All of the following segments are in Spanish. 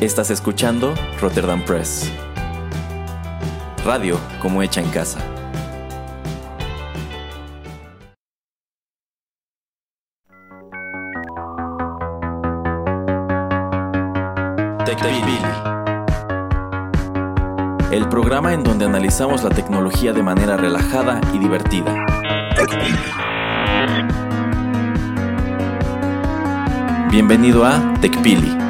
Estás escuchando Rotterdam Press. Radio como hecha en casa. El programa en donde analizamos la tecnología de manera relajada y divertida. Bienvenido a TechPili.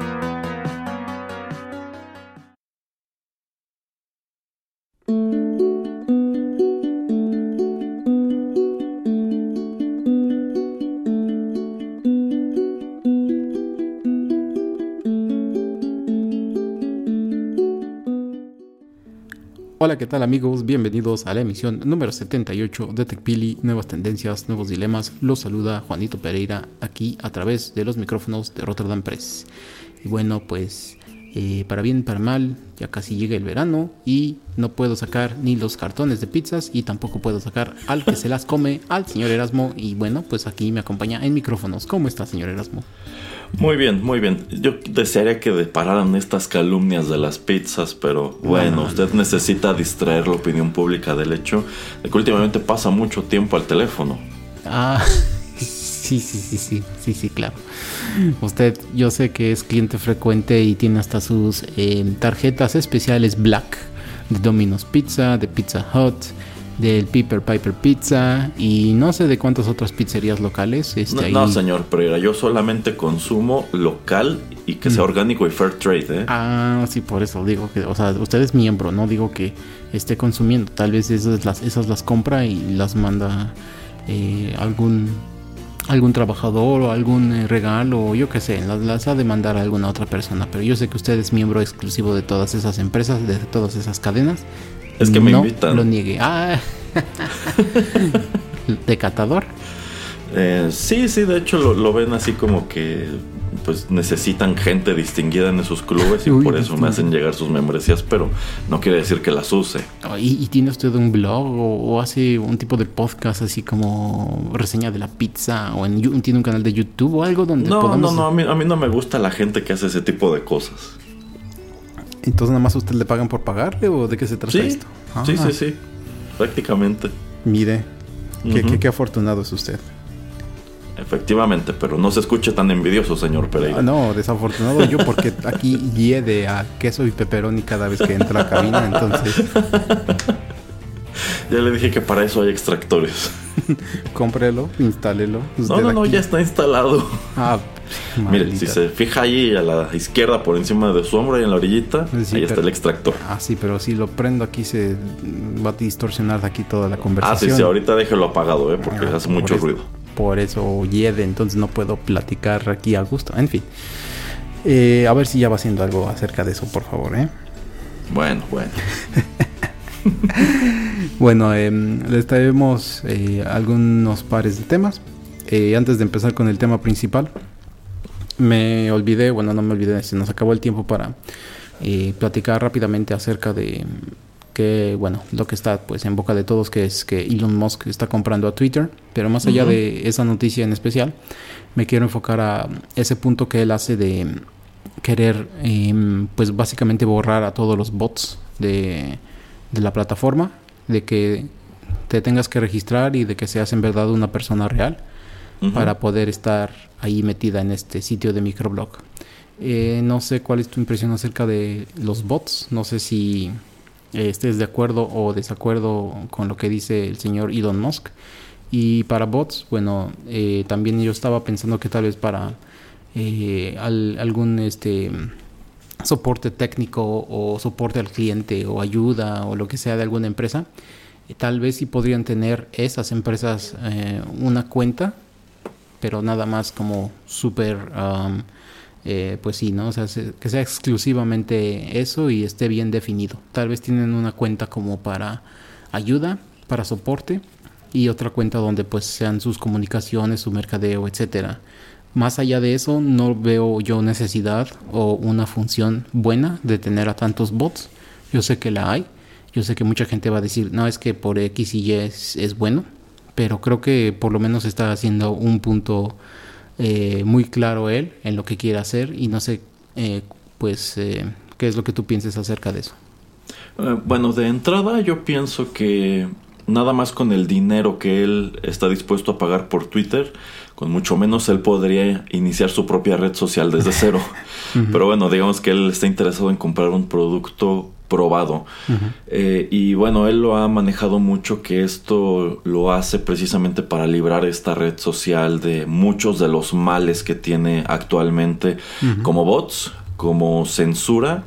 Hola, ¿qué tal amigos? Bienvenidos a la emisión número 78 de TechPili, nuevas tendencias, nuevos dilemas. Los saluda Juanito Pereira aquí a través de los micrófonos de Rotterdam Press. Y bueno, pues eh, para bien, para mal, ya casi llega el verano y no puedo sacar ni los cartones de pizzas y tampoco puedo sacar al que se las come, al señor Erasmo. Y bueno, pues aquí me acompaña en micrófonos. ¿Cómo está, señor Erasmo? Muy bien, muy bien. Yo desearía que pararan estas calumnias de las pizzas, pero bueno, usted necesita distraer la opinión pública del hecho de que últimamente pasa mucho tiempo al teléfono. Ah, sí, sí, sí, sí, sí, sí, claro. Usted, yo sé que es cliente frecuente y tiene hasta sus eh, tarjetas especiales Black de Domino's Pizza, de Pizza Hut, del Piper Piper Pizza y no sé de cuántas otras pizzerías locales. Este, no, ahí- no, señor Pereira, yo solamente consumo local y que sea orgánico y fair trade, ¿eh? Ah, sí, por eso digo que, o sea, usted es miembro, no digo que esté consumiendo. Tal vez esas las, esas las compra y las manda eh, algún algún trabajador o algún eh, regalo o yo qué sé, las, las ha de mandar a alguna otra persona. Pero yo sé que usted es miembro exclusivo de todas esas empresas, de todas esas cadenas. Es que me no invitan. lo niegue. Ah, decatador. Eh, sí, sí, de hecho lo, lo ven así como que pues necesitan gente distinguida en esos clubes y Uy, por eso me hacen llegar sus membresías, pero no quiere decir que las use. Oh, ¿Y, y tiene usted un blog o, o hace un tipo de podcast así como reseña de la pizza o en, tiene un canal de YouTube o algo donde No, podamos... no, no, a mí, a mí no me gusta la gente que hace ese tipo de cosas. Entonces nada más a usted le pagan por pagarle o de qué se trata Sí, esto? sí, Ah, sí, sí, prácticamente. Mire, qué, Ujú. qué- qué afortunado es usted. Efectivamente, pero no se escuche tan envidioso, señor Pereira. Ah, no, desafortunado yo porque aquí hiede a queso y pepperoni cada vez que entra a la cabina, entonces Ya le dije que para eso hay extractores. cómprelo, instálelo. No, no, no, aquí. ya está instalado. Ah, Mire, si se fija ahí a la izquierda por encima de su hombro y en la orillita, Sí, ahí está el extractor. Ah, sí, pero si lo prendo aquí se va a distorsionar de aquí toda la Ah, sí, conversación. sí, ahorita déjelo apagado, ¿eh? Porque Ah, hace por mucho eso- ruido. Por eso hiede, entonces no puedo platicar aquí a gusto. En fin. Eh, a ver si ya va haciendo algo acerca de eso, por favor, ¿eh? Bueno, bueno. Bueno, em, les traemos eh, algunos pares de temas. Eh, antes de empezar con el tema principal, me olvidé, bueno, no me olvidé, se nos acabó el tiempo para eh, platicar rápidamente acerca de que, bueno, lo que está pues en boca de todos, que es que Elon Musk está comprando a Twitter. Pero más allá de esa noticia en especial, me quiero enfocar a ese punto que él hace de querer, em, pues básicamente borrar a todos los bots de, de la plataforma, de que te tengas que registrar y de que seas en verdad una persona real Para poder estar ahí metida en este sitio de microblog. Eh, no sé cuál es tu impresión acerca de los bots, no sé si eh, estés de acuerdo o desacuerdo con lo que dice el señor Elon Musk. Y para bots, bueno, eh, también yo estaba pensando que tal vez para eh, al- algún este soporte técnico o soporte al cliente o ayuda o lo que sea de alguna empresa, eh, tal vez sí podrían tener esas empresas una cuenta, pero nada más como súper, um, eh, pues sí, ¿no? O sea, se- que sea exclusivamente eso y esté bien definido. Tal vez tienen una cuenta como para ayuda, para soporte y otra cuenta donde pues sean sus comunicaciones, su mercadeo, etcétera. Más allá de eso, no veo yo necesidad o una función buena de tener a tantos bots. Yo sé que la hay. Yo sé que mucha gente va a decir, no, es que por X y Y es, es bueno. Pero creo que por lo menos está haciendo un punto eh, muy claro él en lo que quiere hacer y no sé, eh, pues, eh, qué es lo que tú pienses acerca de eso. bueno, de entrada yo pienso que nada más con el dinero que él está dispuesto a pagar por Twitter, con mucho menos él podría iniciar su propia red social desde cero. Pero bueno, digamos que él está interesado en comprar un producto probado. Eh, y bueno, él lo ha manejado mucho que esto lo hace precisamente para librar esta red social de muchos de los males que tiene actualmente como bots, como censura.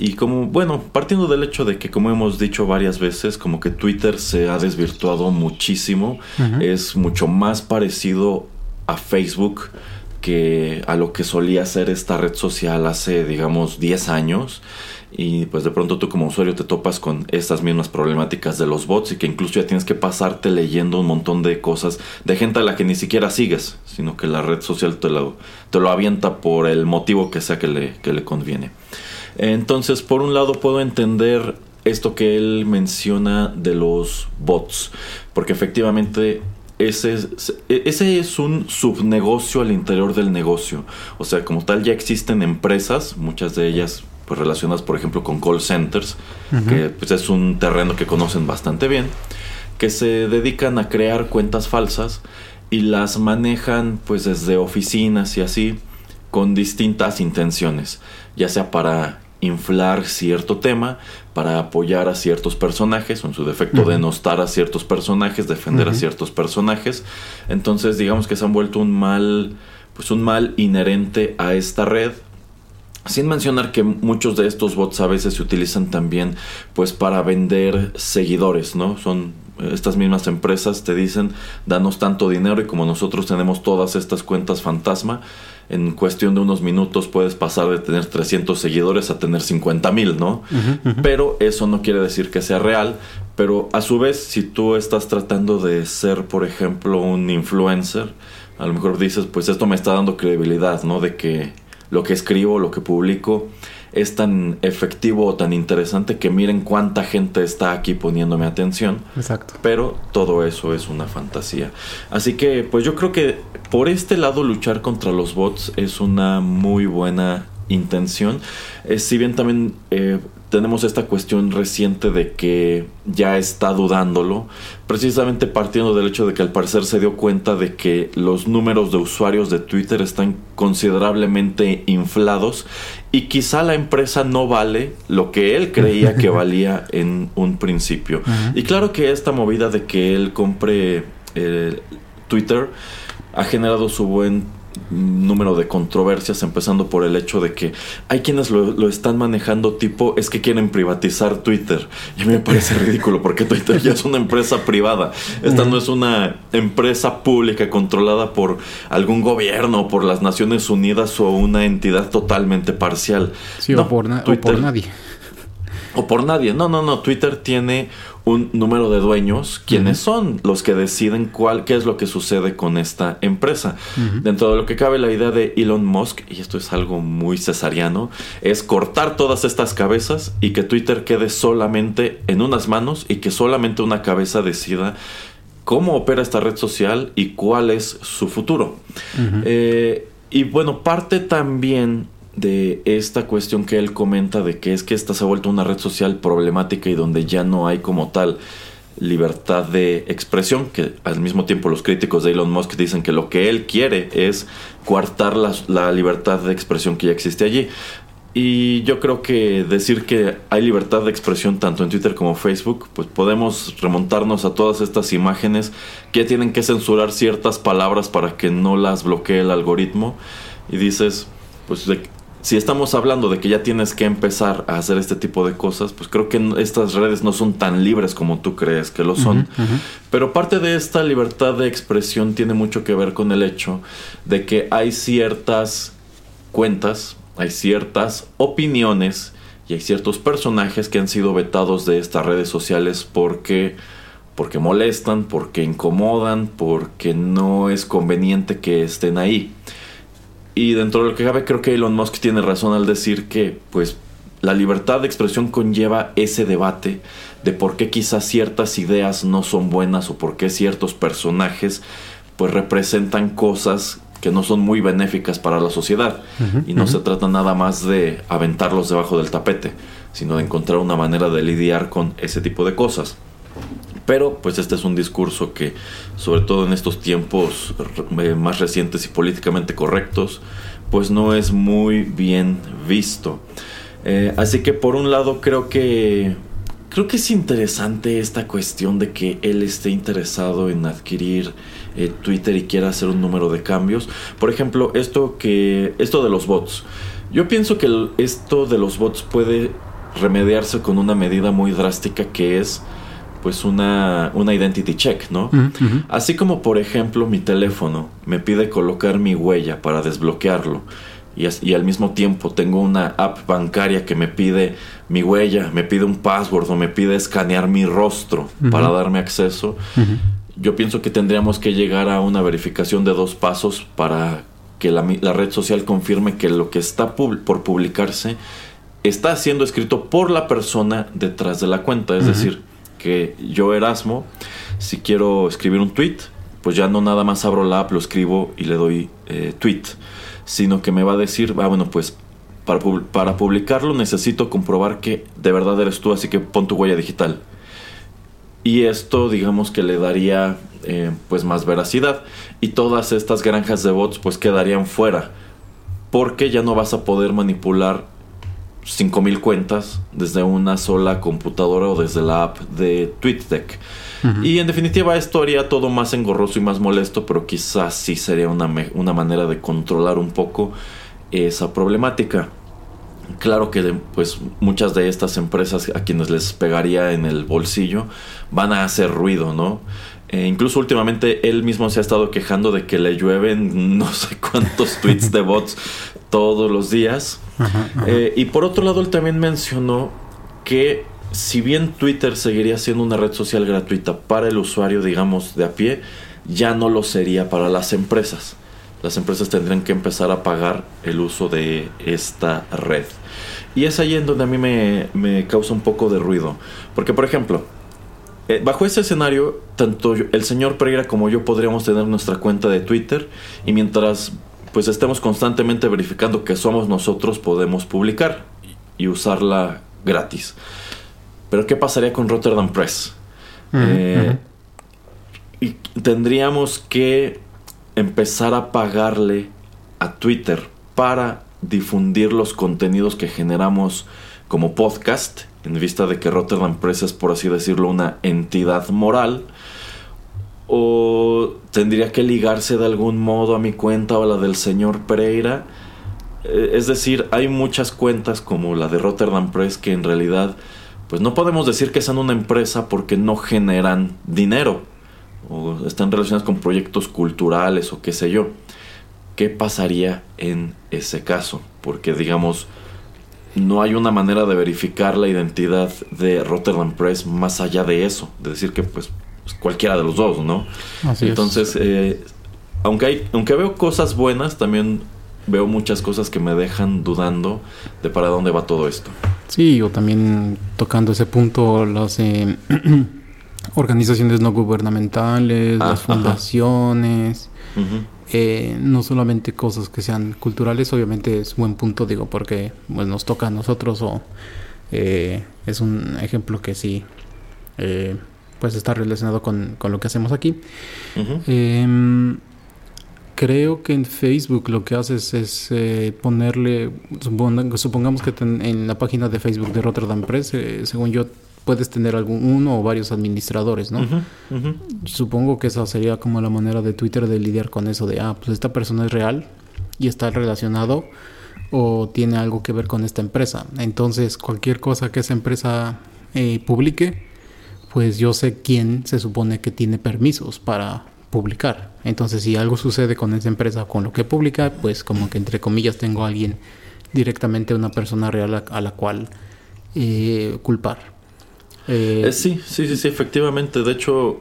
Y como, bueno, partiendo del hecho de que, como hemos dicho varias veces, como que Twitter se ha desvirtuado muchísimo, es mucho más parecido a Facebook que a lo que solía ser esta red social hace, digamos, 10 años y pues de pronto tú como usuario te topas con estas mismas problemáticas de los bots y que incluso ya tienes que pasarte leyendo un montón de cosas de gente a la que ni siquiera sigues, sino que la red social te lo, te lo avienta por el motivo que sea que le, que le conviene. Entonces, por un lado puedo entender esto que él menciona de los bots, porque efectivamente ese es, ese es un subnegocio al interior del negocio. O sea, como tal ya existen empresas, muchas de ellas pues relacionadas por ejemplo con call centers, que pues es un terreno que conocen bastante bien, que se dedican a crear cuentas falsas y las manejan pues desde oficinas y así con distintas intenciones, ya sea para inflar cierto tema, para apoyar a ciertos personajes, o en su defecto denostar a ciertos personajes, defender a ciertos personajes. Entonces, digamos que se han vuelto un mal, pues un mal inherente a esta red sin mencionar que muchos de estos bots a veces se utilizan también pues para vender seguidores, ¿no? Son estas mismas empresas te dicen, danos tanto dinero y como nosotros tenemos todas estas cuentas fantasma, en cuestión de unos minutos puedes pasar de tener 300 seguidores a tener 50 mil, ¿no? Pero eso no quiere decir que sea real. Pero a su vez, si tú estás tratando de ser, por ejemplo, un influencer, a lo mejor dices, pues esto me está dando credibilidad, ¿no? De que lo que escribo, lo que publico, es tan efectivo o tan interesante que miren cuánta gente está aquí poniéndome atención. Exacto. Pero todo eso es una fantasía. Así que, pues yo creo que por este lado luchar contra los bots es una muy buena intención. Eh, si bien también eh, tenemos esta cuestión reciente de que ya está dudándolo, precisamente partiendo del hecho de que al parecer se dio cuenta de que los números de usuarios de Twitter están considerablemente inflados y quizá la empresa no vale lo que él creía que valía en un principio. Y claro que esta movida de que él compre eh, Twitter ha generado su buen número de controversias, empezando por el hecho de que hay quienes lo, están manejando tipo, es que quieren privatizar Twitter. Y a mí me parece ridículo porque Twitter ya es una empresa privada. Esta no es una empresa pública controlada por algún gobierno, por las Naciones Unidas o una entidad totalmente parcial. Sí, o, por o por nadie. O por nadie. No, no, no. Twitter tiene un número de dueños quienes son los que deciden cuál, qué es lo que sucede con esta empresa. Dentro de lo que cabe la idea de Elon Musk, y esto es algo muy cesariano, es cortar todas estas cabezas y que Twitter quede solamente en unas manos y que solamente una cabeza decida cómo opera esta red social y cuál es su futuro. Eh, y bueno, parte también de esta cuestión que él comenta de que es que esta se ha vuelto una red social problemática y donde ya no hay como tal libertad de expresión, que al mismo tiempo los críticos de Elon Musk dicen que lo que él quiere es coartar la, libertad de expresión que ya existe allí. Y yo creo que decir que hay libertad de expresión tanto en Twitter como Facebook, pues podemos remontarnos a todas estas imágenes que tienen que censurar ciertas palabras para que no las bloquee el algoritmo. Y dices, pues de, si estamos hablando de que ya tienes que empezar a hacer este tipo de cosas, pues creo que estas redes no son tan libres como tú crees que lo son. Pero parte de esta libertad de expresión tiene mucho que ver con el hecho de que hay ciertas cuentas, hay ciertas opiniones y hay ciertos personajes que han sido vetados de estas redes sociales porque porque molestan, porque incomodan, porque no es conveniente que estén ahí. Y dentro de lo que cabe, creo que Elon Musk tiene razón al decir que, pues, la libertad de expresión conlleva ese debate de por qué quizás ciertas ideas no son buenas o por qué ciertos personajes pues representan cosas que no son muy benéficas para la sociedad y no se trata nada más de aventarlos debajo del tapete, sino de encontrar una manera de lidiar con ese tipo de cosas. Pero pues este es un discurso que, sobre todo en estos tiempos eh, más recientes y políticamente correctos, pues no es muy bien visto. Eh, así que por un lado creo que creo que es interesante esta cuestión de que él esté interesado en adquirir eh, Twitter y quiera hacer un número de cambios. Por ejemplo, esto que esto de los bots. Yo pienso que esto de los bots puede remediarse con una medida muy drástica que es pues una, una identity check, ¿no? Así como por ejemplo mi teléfono me pide colocar mi huella para desbloquearlo y, al mismo tiempo tengo una app bancaria que me pide mi huella, me pide un password o me pide escanear mi rostro para darme acceso, yo pienso que tendríamos que llegar a una verificación de dos pasos para que la, red social confirme que lo que está por publicarse está siendo escrito por la persona detrás de la cuenta. Es decir, que yo Erasmo, si quiero escribir un tweet, pues ya no nada más abro la app, lo escribo y le doy eh, tweet, sino que me va a decir, ah, bueno, pues para, para publicarlo necesito comprobar que de verdad eres tú, así que pon tu huella digital. Y esto digamos que le daría eh, pues más veracidad. Y todas estas granjas de bots pues quedarían fuera. Porque ya no vas a poder manipular 5000 cuentas desde una sola computadora o desde la app de TweetDeck. Y en definitiva esto haría todo más engorroso y más molesto, pero quizás sí sería una, una manera de controlar un poco esa problemática. Claro que pues muchas de estas empresas a quienes les pegaría en el bolsillo van a hacer ruido, ¿no? Eh, incluso últimamente él mismo se ha estado quejando de que le llueven no sé cuántos tweets de bots todos los días. Eh, y por otro lado, él también mencionó que si bien Twitter seguiría siendo una red social gratuita para el usuario, digamos, de a pie, ya no lo sería para las empresas. Las empresas tendrían que empezar a pagar el uso de esta red. Y es ahí en donde a mí me, me causa un poco de ruido. Porque, por ejemplo, eh, bajo ese escenario, tanto el señor Pereira como yo podríamos tener nuestra cuenta de Twitter y mientras pues estemos constantemente verificando que somos nosotros, podemos publicar y usarla gratis. Pero ¿qué pasaría con Rotterdam Press? Eh, y tendríamos que empezar a pagarle a Twitter para difundir los contenidos que generamos como podcast, en vista de que Rotterdam Press es, por así decirlo, una entidad moral o tendría que ligarse de algún modo a mi cuenta o a la del señor Pereira. Eh, es decir, hay muchas cuentas como la de Rotterdam Press que en realidad pues no podemos decir que sean una empresa porque no generan dinero o están relacionadas con proyectos culturales o qué sé yo. ¿Qué pasaría en ese caso? Porque digamos, no hay una manera de verificar la identidad de Rotterdam Press más allá de eso, de decir que pues pues, cualquiera de los dos, ¿no? Entonces, eh, aunque, hay, aunque veo cosas buenas, también veo muchas cosas que me dejan dudando de para dónde va todo esto. Sí, o también tocando ese punto, las eh, organizaciones no gubernamentales, las ah, fundaciones, eh, no solamente cosas que sean culturales, obviamente es buen punto, digo, porque pues, nos toca a nosotros o es un ejemplo que sí pues está relacionado con, lo que hacemos aquí. Em, creo que en Facebook lo que haces es eh, ponerle, supongamos que en la página de Facebook de Rotterdam Press, eh, según yo, puedes tener algún uno o varios administradores, ¿no? Supongo que esa sería como la manera de Twitter de lidiar con eso de, ah, pues esta persona es real y está relacionado o tiene algo que ver con esta empresa. Entonces, cualquier cosa que esa empresa eh, publique, pues yo sé quién se supone que tiene permisos para publicar. Entonces, si algo sucede con esa empresa, con lo que publica, pues como que entre comillas tengo a alguien directamente, una persona real a, la cual eh, culpar. Eh, eh, sí, sí, sí, sí, efectivamente. De hecho,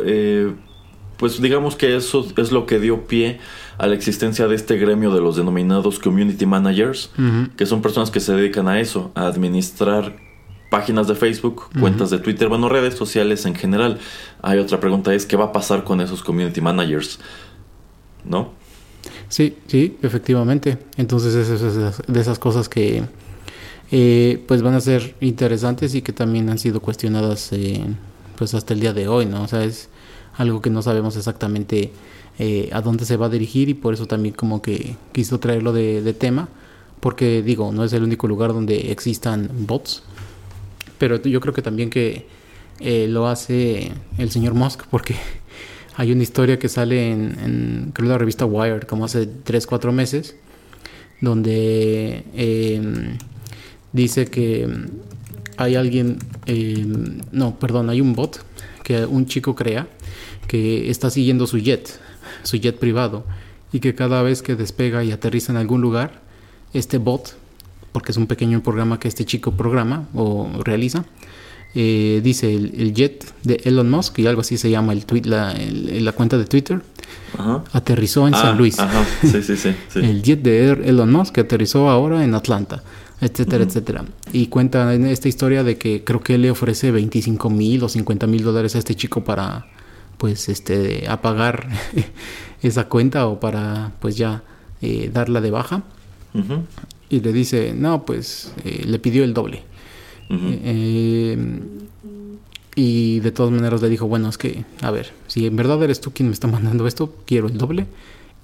pues digamos que eso es lo que dio pie a la existencia de este gremio de los denominados community managers, que son personas que se dedican a eso, a administrar páginas de Facebook, cuentas de Twitter, bueno, redes sociales en general. Hay otra pregunta, es qué va a pasar con esos community managers, ¿no? Sí, sí, efectivamente. Entonces es de esas cosas que eh, pues van a ser interesantes y que también han sido cuestionadas eh, pues hasta el día de hoy, ¿no? O sea, es algo que no sabemos exactamente eh, a dónde se va a dirigir y por eso también como que quiso traerlo de, tema, porque digo, no es el único lugar donde existan bots, pero yo creo que también que eh, lo hace el señor Musk, porque hay una historia que sale en, creo la revista Wired como hace 3, 4 meses, donde em, dice que hay alguien, em, no, perdón, hay un bot que un chico crea que está siguiendo su jet, su jet privado, y que cada vez que despega y aterriza en algún lugar, este bot, porque es un pequeño programa que este chico programa o realiza, eh, dice el, jet de Elon Musk, y algo así se llama el tweet, la, la cuenta de Twitter, aterrizó en San ah, Luis. Sí, sí, sí, el jet de Elon Musk aterrizó ahora en Atlanta etcétera, etcétera. Y cuenta en esta historia de que creo que él le ofrece 25 mil o 50 mil dólares a este chico para pues este apagar esa cuenta o para pues ya eh, darla de baja. Y le dice no pues eh, le pidió el doble eh, y de todas maneras le dijo bueno es que a ver si en verdad eres tú quien me está mandando esto quiero el doble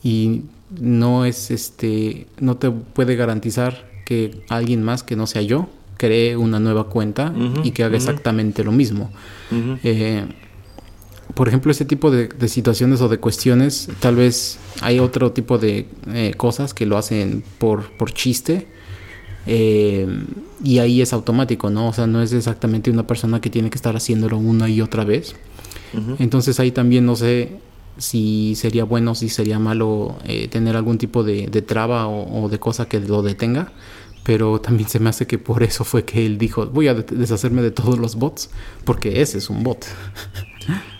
y no es este no te puede garantizar que alguien más que no sea yo cree una nueva cuenta y que haga exactamente lo mismo por ejemplo, ese tipo de, situaciones o de cuestiones, tal vez hay otro tipo de eh, cosas que lo hacen por, por chiste. Eh, y ahí es automático, ¿no? O sea, no es exactamente una persona que tiene que estar haciéndolo una y otra vez. Entonces ahí también no sé si sería bueno, si sería malo eh, tener algún tipo de, traba o, de cosa que lo detenga. Pero también se me hace que por eso fue que él dijo, voy a deshacerme de todos los bots, porque ese es un bot.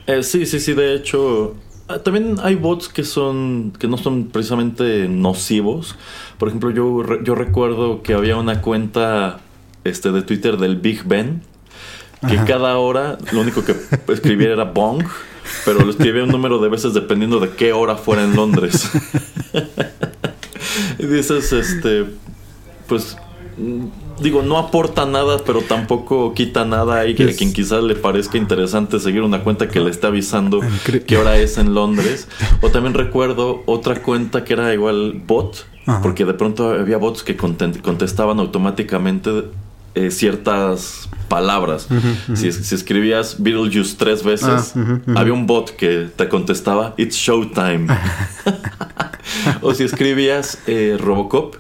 Eh, sí, sí, sí, de hecho, ah, también hay bots que son que no son precisamente nocivos. Por ejemplo, yo, yo recuerdo que había una cuenta este de Twitter del Big Ben que cada hora lo único que escribía era bong, pero lo escribía un número de veces dependiendo de qué hora fuera en Londres. y dices, este, pues digo, no aporta nada, pero tampoco quita nada y que a quien quizás le parezca interesante seguir una cuenta que le está avisando qué hora es en Londres. O también recuerdo otra cuenta que era igual bot, porque de pronto había bots que contestaban automáticamente eh, ciertas palabras. Si, escribías Beetlejuice tres veces, ah, había un bot que te contestaba It's Showtime. o si escribías eh, Robocop,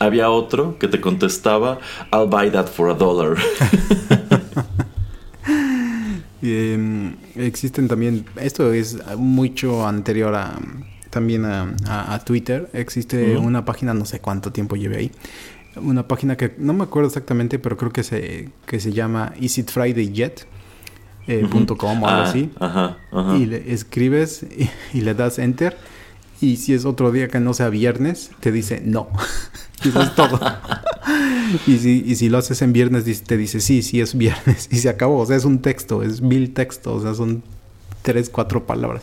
había otro que te contestaba, I'll buy that for a dollar. Em, existen también, esto es mucho anterior a también a, Twitter. Existe una página, no sé cuánto tiempo lleve ahí. Una página que no me acuerdo exactamente, pero creo que se, que se llama Is It Friday Yet? Eh, o algo ah, así. Y le escribes y, le das enter. Y si es otro día que no sea viernes, te dice no. y eso es todo. y, si, y si lo haces en viernes, te dice sí, sí es viernes. Y se acabó. O sea, es un texto, es mil textos. O sea, son tres, cuatro palabras.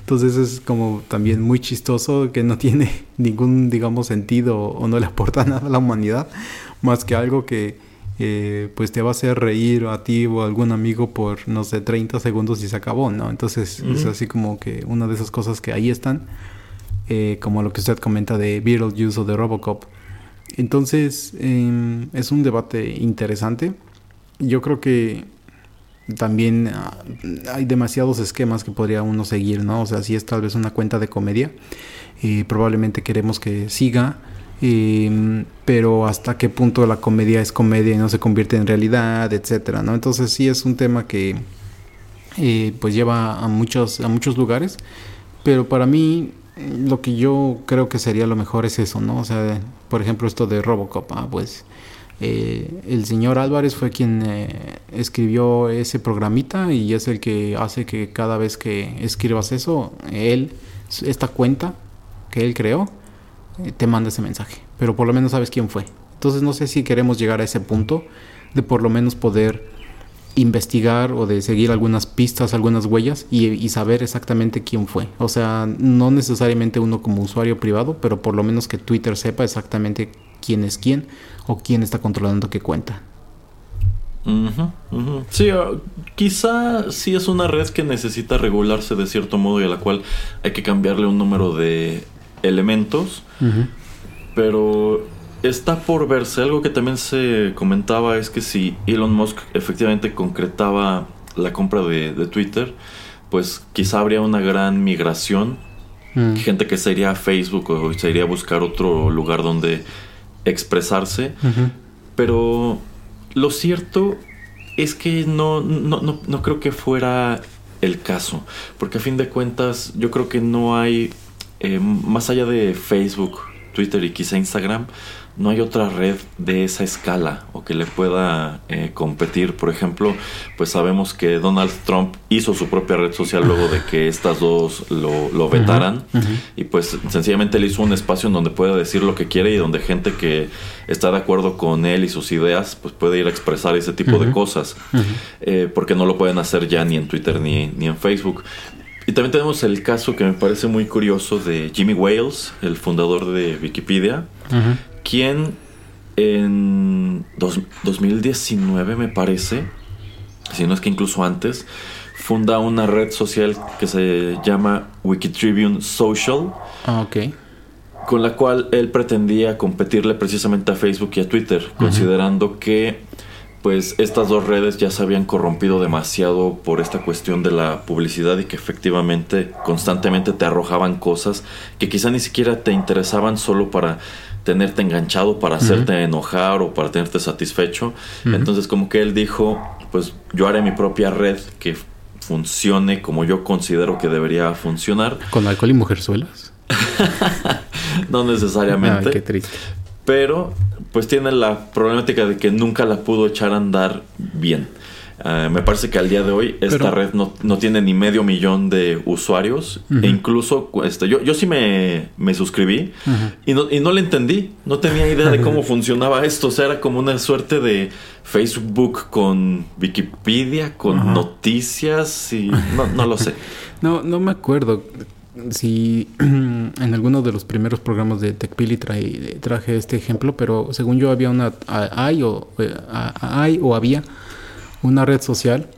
Entonces es como también muy chistoso que no tiene ningún, digamos, sentido o no le aporta nada a la humanidad. Más que algo que eh, pues te va a hacer reír a ti o a algún amigo por, no sé, 30 segundos y se acabó, ¿no? Entonces es así como que una de esas cosas que ahí están. Eh, como lo que usted comenta de Beetlejuice o de Robocop. Entonces, em, es un debate interesante. Yo creo que también ah, hay demasiados esquemas que podría uno seguir, ¿no? O sea, si es tal vez una cuenta de comedia, eh, probablemente queremos que siga, em, pero hasta qué punto la comedia es comedia y no se convierte en realidad, etcétera, ¿no? Entonces sí es un tema que eh, pues lleva a muchos, a muchos lugares, pero para mí lo que yo creo que sería lo mejor es eso, ¿no? O sea, por ejemplo, esto de Robocop, ah, pues Eh, el señor Álvarez fue quien eh, escribió ese programita y es el que hace que cada vez que escribas eso, él, esta cuenta que él creó, eh, te manda ese mensaje. Pero por lo menos sabes quién fue. Entonces no sé si queremos llegar a ese punto de por lo menos poder investigar o de seguir algunas pistas, algunas huellas y, saber exactamente quién fue. O sea, no necesariamente uno como usuario privado, pero por lo menos que Twitter sepa exactamente quién es quién o quién está controlando qué cuenta. Sí, ah, quizá sí es una red que necesita regularse de cierto modo y a la cual hay que cambiarle un número de elementos, pero está por verse. Algo que también se comentaba es que si Elon Musk efectivamente concretaba la compra de, Twitter, pues quizá habría una gran migración. Mm. Gente que se iría a Facebook o se iría a buscar otro lugar donde expresarse. Pero lo cierto es que no, no, no, creo que fuera el caso. Porque a fin de cuentas yo creo que no hay, eh, más allá de Facebook, Twitter y quizá Instagram, no hay otra red de esa escala o que le pueda eh, competir. Por ejemplo, pues sabemos que Donald Trump hizo su propia red social luego de que estas dos lo, lo vetaran. y pues sencillamente él hizo un espacio en donde puede decir lo que quiere y donde gente que está de acuerdo con él y sus ideas pues puede ir a expresar ese tipo de cosas. eh, porque no lo pueden hacer ya ni en Twitter ni, ni en Facebook. Y también tenemos el caso que me parece muy curioso de Jimmy Wales, el fundador de Wikipedia, quien en 2019 me parece, si no es que incluso antes, funda una red social que se llama Wikitribune Social. Ah, ok. Con la cual él pretendía competirle precisamente a Facebook y a Twitter, considerando que pues estas dos redes ya se habían corrompido demasiado por esta cuestión de la publicidad y que efectivamente constantemente te arrojaban cosas que quizá ni siquiera te interesaban solo para tenerte enganchado, para hacerte enojar o para tenerte satisfecho. Entonces como que él dijo, pues yo haré mi propia red que funcione como yo considero que debería funcionar. ¿Con alcohol y mujerzuelas? no necesariamente. qué triste. Pero pues tiene la problemática de que nunca la pudo echar a andar bien. Eh, me parece que al día de hoy esta red no, tiene ni medio millón de usuarios. E incluso este, yo, yo sí me, suscribí y, no, y no le entendí. No tenía idea de cómo funcionaba esto. O sea, era como una suerte de Facebook con Wikipedia, con noticias y no, no lo sé. no, no me acuerdo si en alguno de los primeros programas de TechPili traje este ejemplo, pero según yo había una hay o eh, hay o había una red social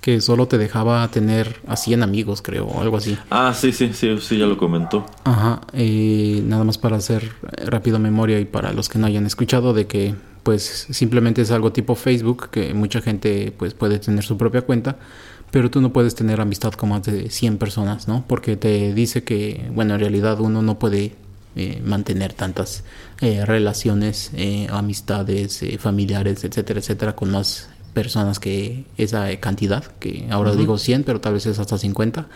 que solo te dejaba tener a 100 amigos, creo, o algo así. Ah, sí, sí, sí, sí, ya lo comentó. Ajá, eh, nada más para hacer rápido memoria y para los que no hayan escuchado de que pues simplemente es algo tipo Facebook que mucha gente pues puede tener su propia cuenta pero tú no puedes tener amistad con más de 100 personas, ¿no? Porque te dice que, bueno, en realidad uno no puede eh, mantener tantas eh, relaciones, eh, amistades, familiares, etcétera, etcétera, con más personas que esa cantidad, que ahora digo 100, pero tal vez es hasta 50.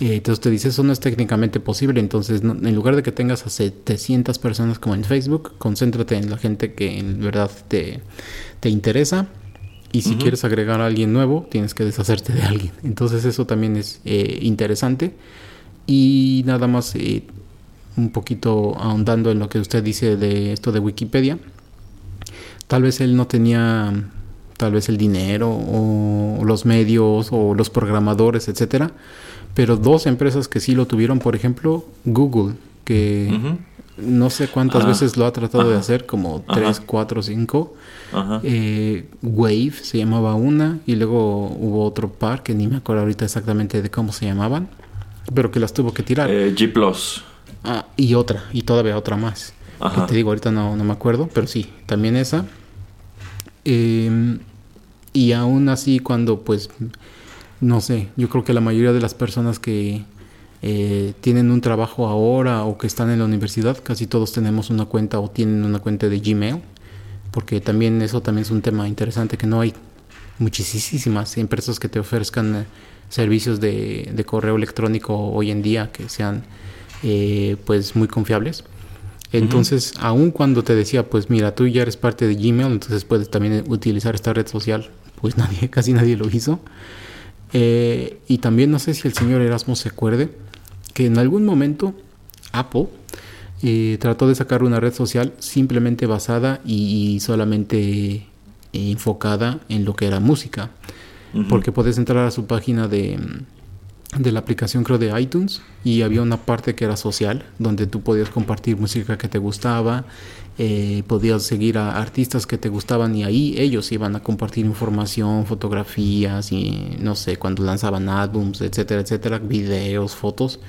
entonces te dice, eso no es técnicamente posible, entonces en lugar de que tengas a 700 personas como en Facebook, concéntrate en la gente que en verdad te, te interesa y si quieres agregar a alguien nuevo, tienes que deshacerte de alguien. Entonces eso también es eh, interesante. Y nada más eh, un poquito ahondando en lo que usted dice de esto de Wikipedia. Tal vez él no tenía tal vez el dinero o los medios o los programadores, etcétera. Pero dos empresas que sí lo tuvieron, por ejemplo, Google, que no sé cuántas veces lo ha tratado de hacer, como tres, cuatro, cinco. Eh, Wave se llamaba una y luego hubo otro par que ni me acuerdo ahorita exactamente de cómo se llamaban, pero que las tuvo que tirar. Eh, G Plus. Ah, y otra, y todavía otra más. Que te digo, ahorita no, no me acuerdo, pero sí, también esa. Em, y aún así, cuando pues, no sé, yo creo que la mayoría de las personas que eh, tienen un trabajo ahora o que están en la universidad, casi todos tenemos una cuenta o tienen una cuenta de Gmail, porque también eso también es un tema interesante, que no hay muchísimas empresas que te ofrezcan eh, servicios de, correo electrónico hoy en día que sean eh, pues muy confiables. Entonces, aun cuando te decía, pues mira, tú ya eres parte de Gmail, entonces puedes también utilizar esta red social, pues nadie, casi nadie lo hizo. Eh, y también no sé si el señor Erasmo se acuerde que en algún momento Apple eh, trató de sacar una red social simplemente basada y, solamente enfocada en lo que era música. Porque puedes entrar a su página de, de la aplicación creo de iTunes y había una parte que era social donde tú podías compartir música que te gustaba eh, podías seguir a artistas que te gustaban y ahí ellos iban a compartir información fotografías y no sé cuando lanzaban álbums etcétera etcétera videos fotos.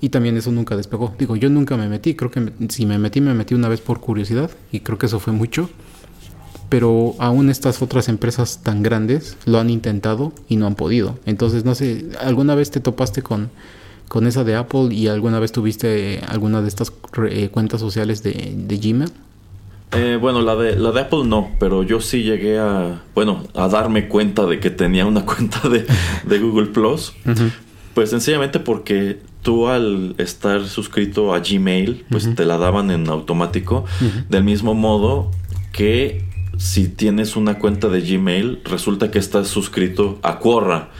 Y también eso nunca despegó. Digo yo nunca me metí creo que si me metí me metí una vez por curiosidad y creo que eso fue mucho. Pero aún estas otras empresas tan grandes lo han intentado y no han podido. Entonces, no sé, ¿alguna vez te topaste con, con esa de Apple y alguna vez tuviste alguna de estas eh, cuentas sociales de, Gmail? Eh, bueno, la de, la de Apple no, pero yo sí llegué a, bueno, a darme cuenta de que tenía una cuenta de, Google Plus. Pues sencillamente porque tú al estar suscrito a Gmail, pues te la daban en automático. Del mismo modo que si tienes una cuenta de Gmail, resulta que estás suscrito a Quora,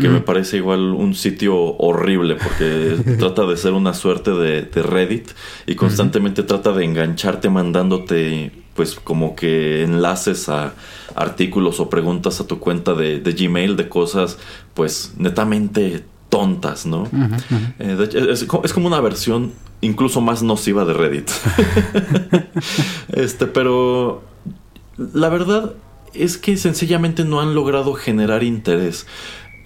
que me parece igual un sitio horrible porque trata de ser una suerte de, Reddit y constantemente trata de engancharte mandándote pues como que enlaces a artículos o preguntas a tu cuenta de, Gmail de cosas pues netamente tontas, ¿no? Eh, es, es, como una versión incluso más nociva de Reddit. este, pero la verdad es que sencillamente no han logrado generar interés.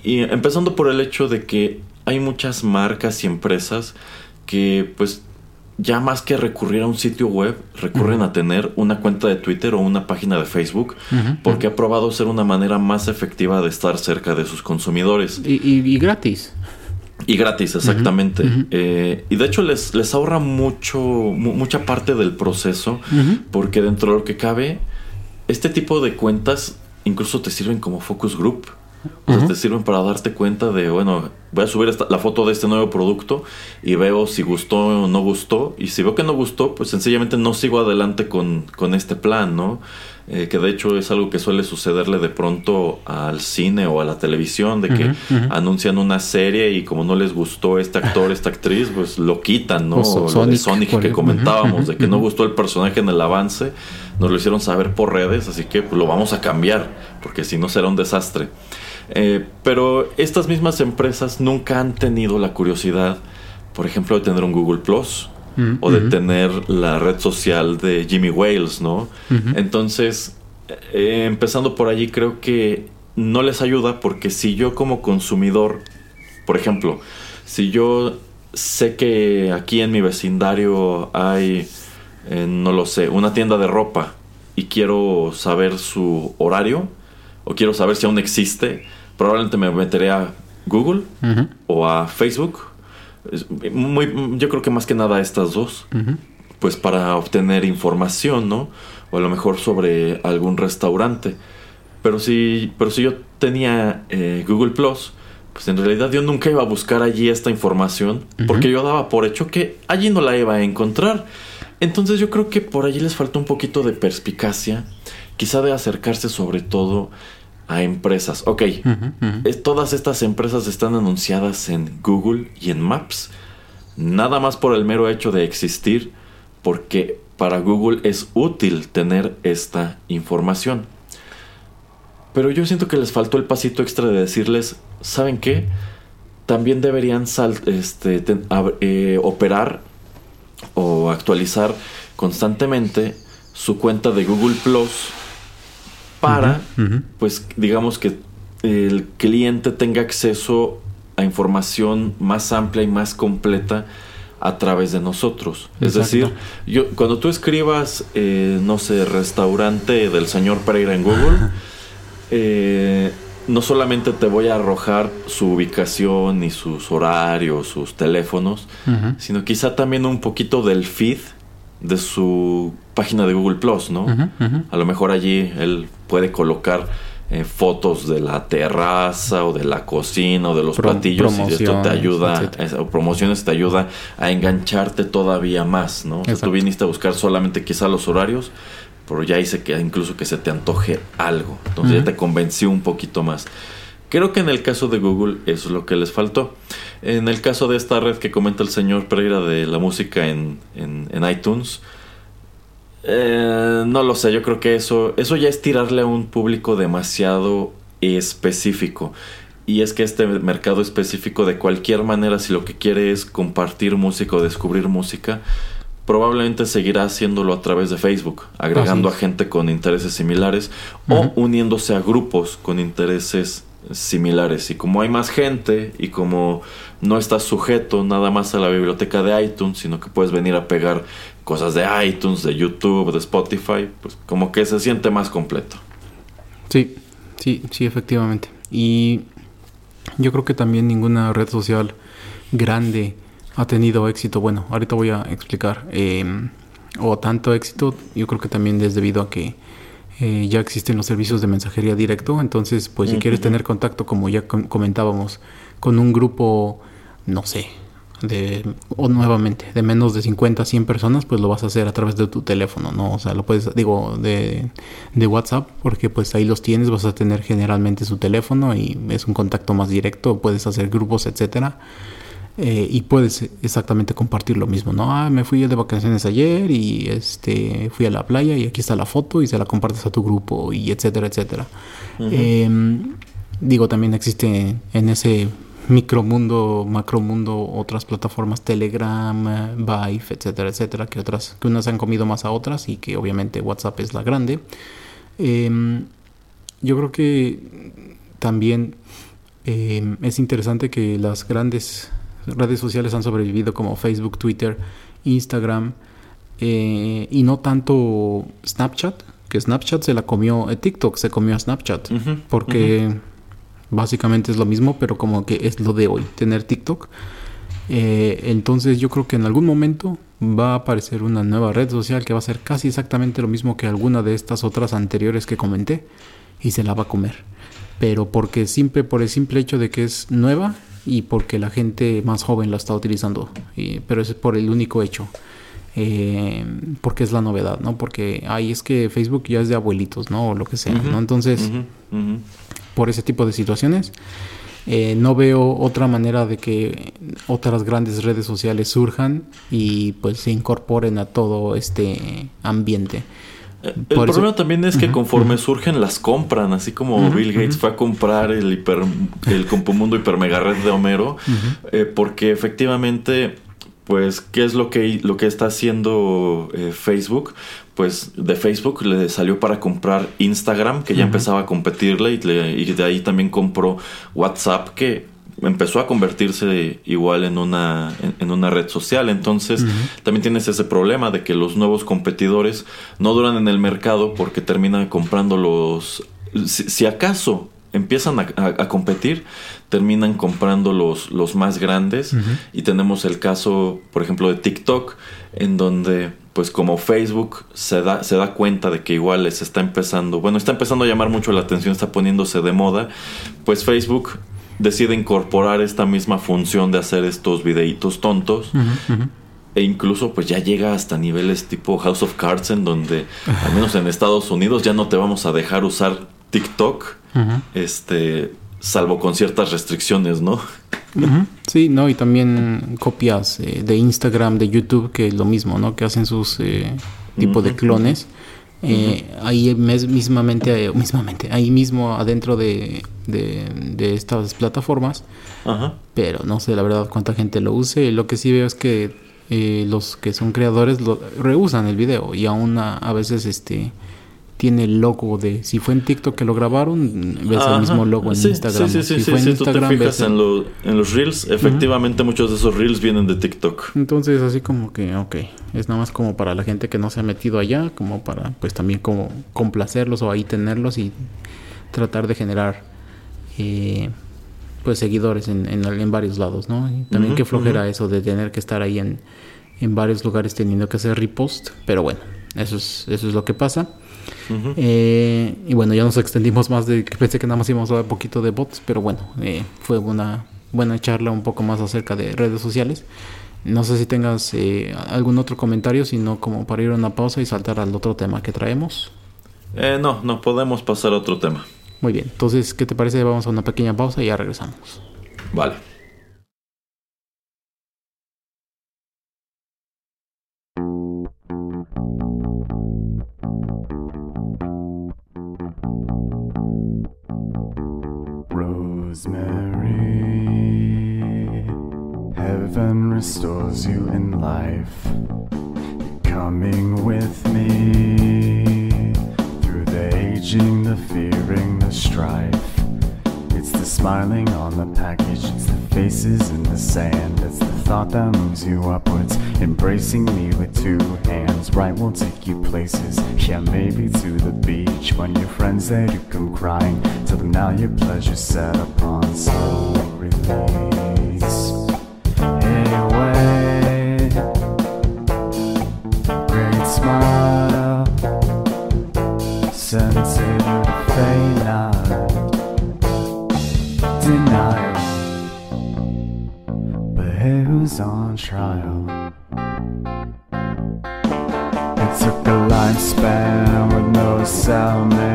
Y empezando por el hecho de que hay muchas marcas y empresas que pues ya más que recurrir a un sitio web, recurren a tener una cuenta de Twitter o una página de Facebook, porque ha probado ser una manera más efectiva de estar cerca de sus consumidores. Y, gratis. Y gratis, exactamente. Eh, y de hecho les, les ahorra mucho, mucha parte del proceso, porque dentro de lo que cabe, este tipo de cuentas incluso te sirven como focus group. O sea, te sirven para darte cuenta de, bueno, voy a subir la foto de este nuevo producto y veo si gustó o no gustó. Y si veo que no gustó, pues sencillamente no sigo adelante con, con este plan, ¿no? Eh, que de hecho es algo que suele sucederle de pronto al cine o a la televisión, de que anuncian una serie y como no les gustó este actor, esta actriz, pues lo quitan, ¿no? O, Sonic, de Sonic que comentábamos, de que no gustó el personaje en el avance, nos lo hicieron saber por redes, así que pues, lo vamos a cambiar, porque si no será un desastre. Eh, pero estas mismas empresas nunca han tenido la curiosidad, por ejemplo, de tener un Google Plus Mm, o de tener la red social de Jimmy Wales, ¿no? Entonces, eh, empezando por allí, creo que no les ayuda porque si yo como consumidor, por ejemplo, si yo sé que aquí en mi vecindario hay, eh, no lo sé, una tienda de ropa y quiero saber su horario o quiero saber si aún existe, probablemente me meteré a Google o a Facebook muy, yo creo que más que nada estas dos, pues para obtener información, ¿no? O a lo mejor sobre algún restaurante. Pero si, pero si yo tenía eh, Google Plus, pues en realidad yo nunca iba a buscar allí esta información, porque yo daba por hecho que allí no la iba a encontrar. Entonces yo creo que por allí les falta un poquito de perspicacia, quizá de acercarse sobre todo a empresas. Ok, todas estas empresas están anunciadas en Google y en Maps. Nada más por el mero hecho de existir, porque para Google es útil tener esta información. Pero yo siento que les faltó el pasito extra de decirles, ¿saben qué? También deberían este, eh, operar o actualizar constantemente su cuenta de Google Plus para, pues digamos que el cliente tenga acceso a información más amplia y más completa a través de nosotros. Es decir, yo cuando tú escribas, eh, no sé, restaurante del señor Pereira en Google, eh, no solamente te voy a arrojar su ubicación y sus horarios, sus teléfonos, sino quizá también un poquito del feed de su página de Google Plus, ¿no? A lo mejor allí él puede colocar eh, fotos de la terraza o de la cocina o de los platillos y esto te ayuda, o promociones te ayuda a engancharte todavía más, ¿no? O tú viniste a buscar solamente quizá los horarios, pero ya hice que incluso que se te antoje algo, entonces ya te convenció un poquito más. Creo que en el caso de Google eso es lo que les faltó. En el caso de esta red que comenta el señor Pereira de la música en, en, iTunes, eh, no lo sé, yo creo que eso, eso ya es tirarle a un público demasiado específico. Y es que este mercado específico de cualquier manera, si lo que quiere es compartir música o descubrir música, probablemente seguirá haciéndolo a través de Facebook, agregando a gente con intereses similares o uniéndose a grupos con intereses similares. Y como hay más gente y como no estás sujeto nada más a la biblioteca de iTunes, sino que puedes venir a pegar cosas de iTunes, de YouTube, de Spotify, pues como que se siente más completo. Sí, sí, sí, efectivamente. Y yo creo que también ninguna red social grande ha tenido éxito. Bueno, ahorita voy a explicar. Em, o tanto éxito, yo creo que también es debido a que eh, ya existen los servicios de mensajería directo, entonces pues si quieres tener contacto, como ya comentábamos, con un grupo, no sé, de, o nuevamente, de menos de 50, 100 personas, pues lo vas a hacer a través de tu teléfono, ¿no? O sea, lo puedes, digo, de, de WhatsApp, porque pues ahí los tienes, vas a tener generalmente su teléfono y es un contacto más directo, puedes hacer grupos, etcétera. Eh, y puedes exactamente compartir lo mismo, ¿no? Ah, me fui de vacaciones ayer y este fui a la playa y aquí está la foto y se la compartes a tu grupo y etcétera, etcétera. Em, digo, también existe en ese micromundo, macromundo, otras plataformas, Telegram, Vive, etcétera, etcétera, que otras, que unas han comido más a otras y que obviamente WhatsApp es la grande. Em, yo creo que también em, es interesante que las grandes redes sociales han sobrevivido como Facebook, Twitter, Instagram eh, y no tanto Snapchat, que Snapchat se la comió, eh, TikTok se comió a Snapchat, porque básicamente es lo mismo, pero como que es lo de hoy, tener TikTok. Eh, entonces yo creo que en algún momento va a aparecer una nueva red social que va a ser casi exactamente lo mismo que alguna de estas otras anteriores que comenté y se la va a comer. Pero porque simple, por el simple hecho de que es nueva, y porque la gente más joven la está utilizando. pero es por el único hecho. Eh, porque es la novedad, ¿no? Porque ahí es que Facebook ya es de abuelitos, ¿no? O lo que sea, ¿no? Entonces, por ese tipo de situaciones, eh, no veo otra manera de que otras grandes redes sociales surjan y pues se incorporen a todo este ambiente. El problema también es que conforme surgen las compran, así como Bill Gates fue a comprar el hiper, el Compomundo Hiper Mega Red de Homero, eh, porque efectivamente, pues, ¿qué es lo que, lo que está haciendo eh, Facebook? Pues de Facebook le salió para comprar Instagram, que ya empezaba a competirle, y, y de ahí también compró WhatsApp, que empezó a convertirse igual en una, en, una red social. Entonces, también tienes ese problema de que los nuevos competidores no duran en el mercado porque terminan comprando los... Si, acaso empiezan a, competir, terminan comprando los, los más grandes. Y tenemos el caso, por ejemplo, de TikTok, en donde pues como Facebook se da, se da cuenta de que igual les está empezando, bueno, está empezando a llamar mucho la atención, está poniéndose de moda, pues Facebook decide incorporar esta misma función de hacer estos videitos tontos. E incluso pues ya llega hasta niveles tipo House of Cards en donde, al menos en Estados Unidos, ya no te vamos a dejar usar TikTok. Este. Salvo con ciertas restricciones, ¿no? Sí, no, y también copias eh, de Instagram, de YouTube, que es lo mismo, ¿no? Que hacen sus eh, tipo de clones eh, ahí mismamente, eh, mismamente, ahí mismo adentro de, de, estas plataformas. Pero no sé la verdad cuánta gente lo use. Lo que sí veo es que eh, los que son creadores lo, reusan el video y aún a veces este tiene el logo de si fue en TikTok que lo grabaron ves el mismo logo en Instagram sí, sí, sí, si fue en Instagram, tú te fijas en, los reels efectivamente muchos de esos reels vienen de TikTok. Entonces así como que ok es nada más como para la gente que no se ha metido allá como para pues también como complacerlos o ahí tenerlos y tratar de generar eh, pues seguidores en, en, varios lados no y también que flojera eso de tener que estar ahí en, en varios lugares teniendo que hacer repost pero bueno eso es eso es lo que pasa Eh, y bueno, ya nos extendimos más de que pensé que nada más íbamos a hablar un poquito de bots, pero bueno, eh, fue una buena charla un poco más acerca de redes sociales. No sé si tengas eh, algún otro comentario, sino como para ir a una pausa y saltar al otro tema que traemos. no, no podemos pasar a otro tema. Muy bien, entonces, ¿qué te parece? Vamos a una pequeña pausa y ya regresamos. Vale. Heaven restores you in life. coming with me through the aging, the fearing, the strife. It's the smiling on the package, it's the faces in the sand. It's the thought that moves you upwards, embracing me with two hands. Right won't take you places, yeah, maybe to the beach. When your friends they do come crying, tell them now your pleasure set upon slow release. Anyway, great smile, sensitive trial? It took a lifespan with no cellmate,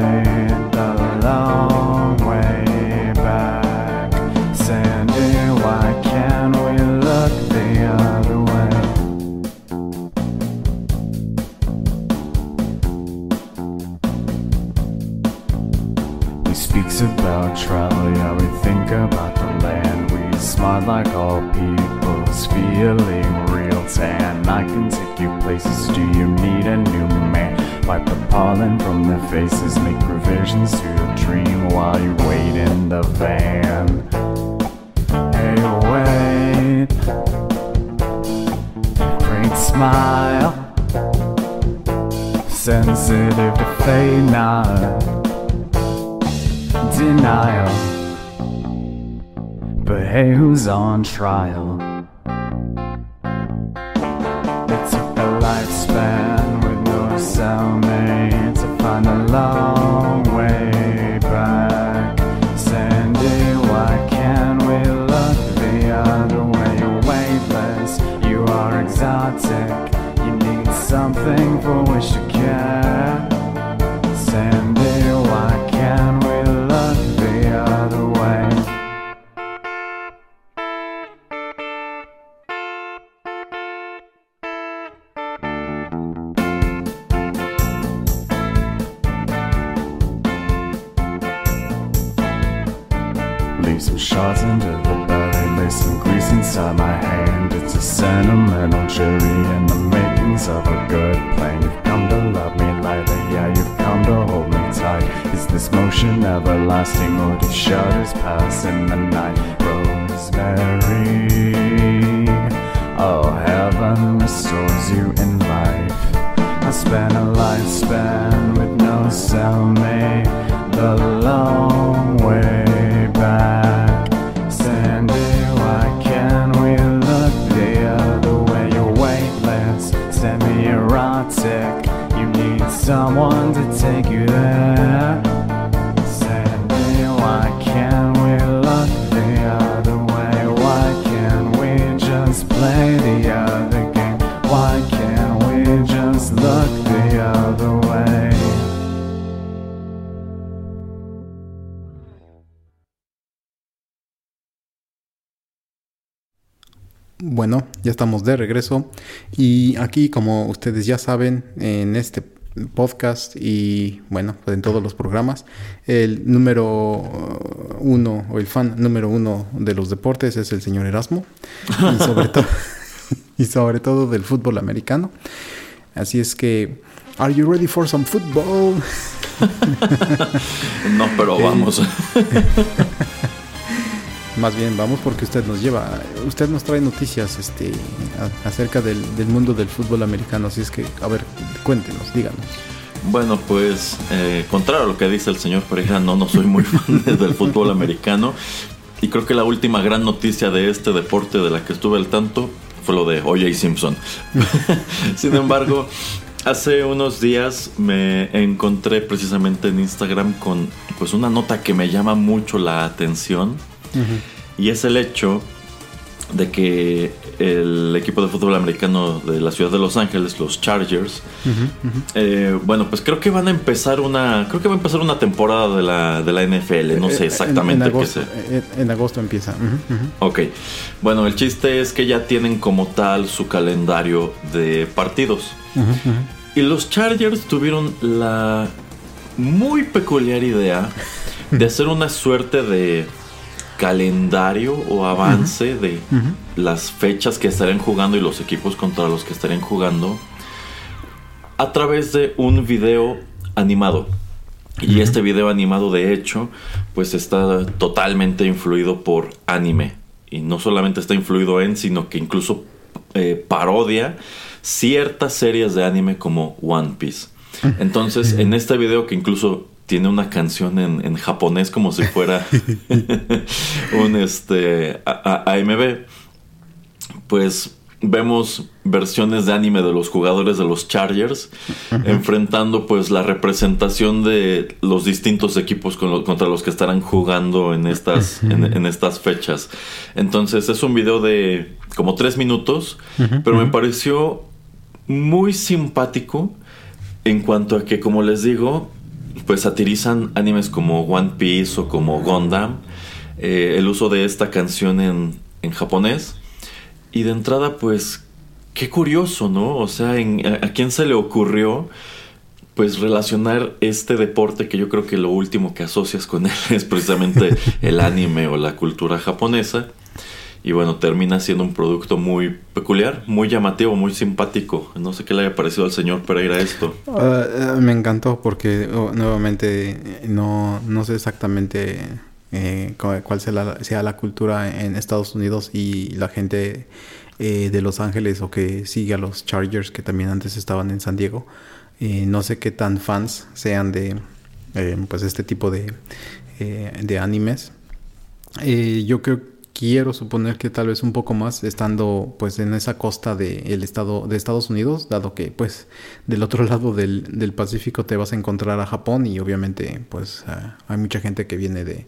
provisions to dream while you wait in the van. Hey, wait, great smile, sensitive to now denial. But hey, who's on trial? Estamos de regreso y aquí como ustedes ya saben en este podcast y bueno, pues en todos los programas, el número uno o el fan número uno de los deportes es el señor Erasmo y sobre todo y sobre todo del fútbol americano. Así es que, ¿Are you ready for some football? No, pero vamos. Más bien, vamos porque usted nos lleva, usted nos trae noticias este, acerca del, del mundo del fútbol americano. Así es que, a ver, cuéntenos, díganos. Bueno, pues, eh, contrario a lo que dice el señor Pereira, no, no soy muy fan del fútbol americano. Y creo que la última gran noticia de este deporte de la que estuve al tanto fue lo de O.J. Simpson. Sin embargo, hace unos días me encontré precisamente en Instagram con pues una nota que me llama mucho la atención y es el hecho de que el equipo de fútbol americano de la ciudad de Los Ángeles, los Chargers, eh, bueno, pues creo que van a empezar una, creo que va a empezar una temporada de la, de la NFL, no sé Eh, exactamente en, en qué agosto, sé. eh, en agosto empieza. Ok, bueno, el chiste es que ya tienen como tal su calendario de partidos. Y los Chargers tuvieron la muy peculiar idea de hacer una suerte de calendario o avance de las fechas que estarían jugando y los equipos contra los que estarían jugando a través de un video animado. Y este video animado, de hecho, pues está totalmente influido por anime. Y no solamente está influido en, sino que incluso eh, parodia ciertas series de anime como One Piece. Entonces, en este video que incluso tiene una canción en, en japonés como si fuera un este a- a- AMV, pues vemos versiones de anime de los jugadores de los Chargers enfrentando pues la representación de los distintos equipos con lo- contra los que estarán jugando en estas en, en estas fechas. Entonces es un video de como tres minutos pero me pareció muy simpático en cuanto a que como les digo pues satirizan animes como One Piece o como Gundam eh, el uso de esta canción en, en japonés y de entrada, pues, qué curioso, ¿no? O sea, en- a, a quién se le ocurrió, pues, relacionar este deporte que yo creo que lo último que asocias con él es precisamente el anime o la cultura japonesa. Y bueno, termina siendo un producto muy peculiar, muy llamativo, muy simpático. No sé qué le haya parecido al señor Pereira esto. Ah, ah, me encantó porque oh, nuevamente no, no sé exactamente eh, cu- cuál sea la, sea la cultura en Estados Unidos y la gente eh, de Los Ángeles o que sigue a los Chargers que también antes estaban en San Diego. Eh, no sé qué tan fans sean de eh, pues este tipo de, eh, de animes. Yo creo quiero suponer que tal vez un poco más estando pues en esa costa del estado de Estados Unidos, dado que pues del otro lado del, del Pacífico te vas a encontrar a Japón y obviamente pues hay mucha gente que viene de,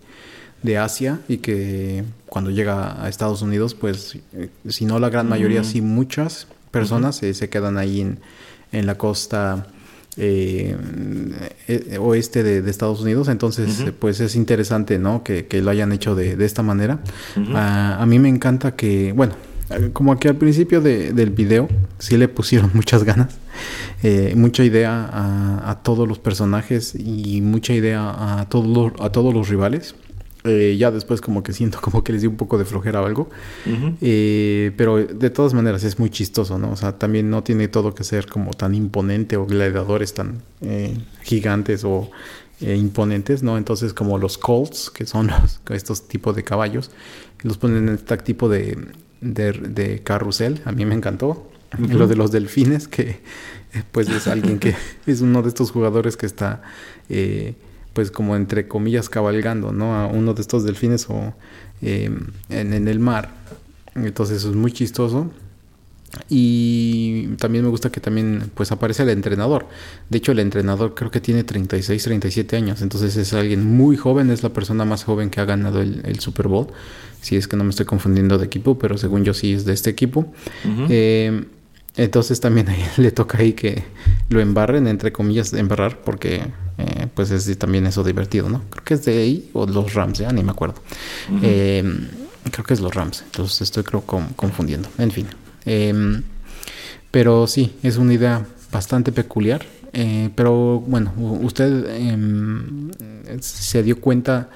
de Asia y que cuando llega a Estados Unidos pues eh, si no la gran mayoría sí muchas personas eh, se quedan ahí en, en la costa eh, eh, oeste de, de Estados Unidos. Entonces, eh, pues es interesante, ¿no? Que, que lo hayan hecho de, de esta manera. Ah, a mí me encanta que, bueno, eh, como que al principio de- del video sí le pusieron muchas ganas, eh, mucha idea a, a todos los personajes y mucha idea a todos los, a todos los rivales. Eh, ya después como que siento como que les di un poco de flojera o algo. Eh, pero de todas maneras es muy chistoso, ¿no? O sea, también no tiene todo que ser como tan imponente o gladiadores tan eh, gigantes o eh, imponentes, ¿no? Entonces como los Colts, que son los, estos tipos de caballos, los ponen en este tipo de, de, de carrusel, a mí me encantó. Lo de los delfines, que eh, pues es alguien que es uno de estos jugadores que está... eh, pues como entre comillas cabalgando, ¿no? A uno de estos delfines o eh, en, en el mar. Entonces eso es muy chistoso. Y también me gusta que también pues aparece el entrenador. De hecho el entrenador creo que tiene 36, 37 años. Entonces es alguien muy joven, es la persona más joven que ha ganado el, el Super Bowl. Si es que no me estoy confundiendo de equipo, pero según yo sí es de este equipo. Eh, entonces también ahí le toca ahí que lo embarren, entre comillas, embarrar, porque eh, pues es también eso divertido, ¿no? Creo que es de ahí o los Rams, ya ni me acuerdo. Eh, creo que es los Rams, entonces estoy creo con- confundiendo. En fin. Eh, pero sí, es una idea bastante peculiar. eh, pero bueno, usted em, se dio cuenta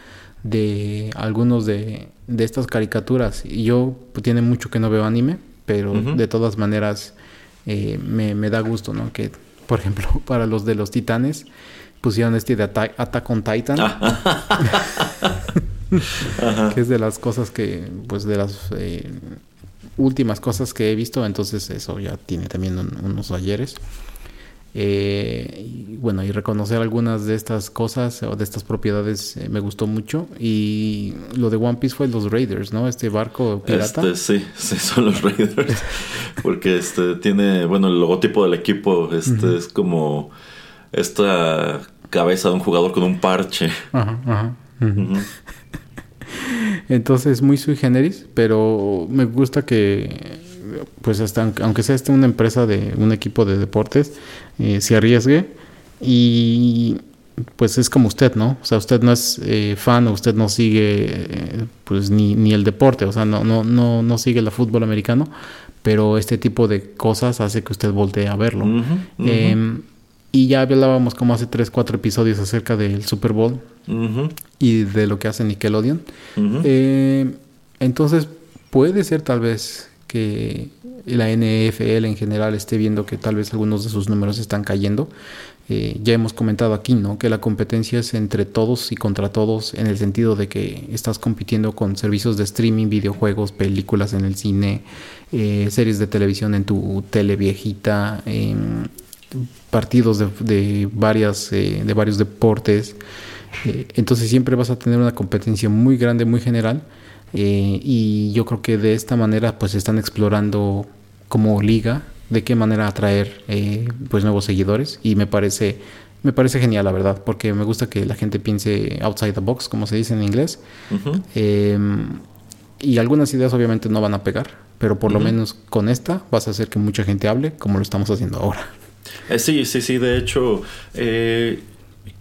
de algunos de, de estas caricaturas. Y yo pues, tiene mucho que no veo anime, pero de todas maneras eh, me, me da gusto, ¿no? Que, por ejemplo, para los de los titanes pusieron este de Ata- Attack on Titan. que es de las cosas que, pues de las eh, últimas cosas que he visto, entonces eso ya tiene también un- unos ayeres. Eh, y bueno, y reconocer algunas de estas cosas o de estas propiedades eh, me gustó mucho. Y lo de One Piece fue los Raiders, ¿no? Este barco pirata. Este, sí, sí, son los Raiders. Porque este tiene, bueno, el logotipo del equipo este es como esta cabeza de un jugador con un parche. Ajá, ajá. Entonces, muy sui generis, pero me gusta que, pues, hasta aunque- sea este una empresa de un equipo de deportes, eh, se arriesgue y, pues, es como usted, ¿no? O sea, usted no es eh, fan o usted no sigue, eh, pues, ni, ni el deporte, o sea, no, no, no, no sigue el fútbol americano, pero este tipo de cosas hace que usted voltee a verlo. Em, y ya hablábamos como hace 3, 4 episodios acerca del Super Bowl y de lo que hace Nickelodeon. ujú. Eh, entonces, puede ser tal vez que la NFL en general esté viendo que tal vez algunos de sus números están cayendo. Eh, ya hemos comentado aquí, ¿no? Que la competencia es entre todos y contra todos en el sentido de que estás compitiendo con servicios de streaming, videojuegos, películas en el cine, eh, series de televisión en tu tele viejita, em, partidos de, de varias, eh, de varios deportes. Entonces siempre vas a tener una competencia muy grande, muy general. Eh, y yo creo que de esta manera pues están explorando como liga de qué manera atraer eh, pues nuevos seguidores. Y me parece, me parece genial la verdad, porque me gusta que la gente piense outside the box, como se dice en inglés. Eh, y algunas ideas obviamente no van a pegar, pero por lo menos con esta vas a hacer que mucha gente hable como lo estamos haciendo ahora. Eh, sí, sí, sí, de hecho, eh,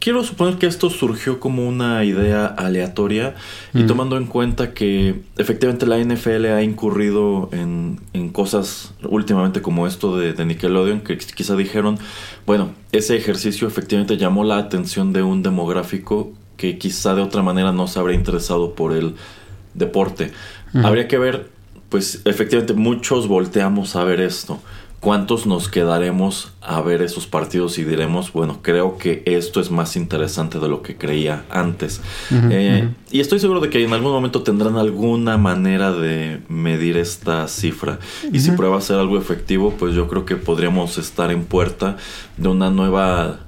quiero suponer que esto surgió como una idea aleatoria y Mm. tomando en cuenta que efectivamente la NFL ha incurrido en, en cosas últimamente como esto de, de Nickelodeon, que quizá dijeron, bueno, ese ejercicio efectivamente llamó la atención de un demográfico que quizá de otra manera no se habría interesado por el deporte. Habría que ver, pues efectivamente muchos volteamos a ver esto. ¿Cuántos nos quedaremos a ver esos partidos y diremos, bueno, creo que esto es más interesante de lo que creía antes? Eh. Y estoy seguro de que en algún momento tendrán alguna manera de medir esta cifra. Y si prueba a ser algo efectivo, pues yo creo que podríamos estar en puerta de una nueva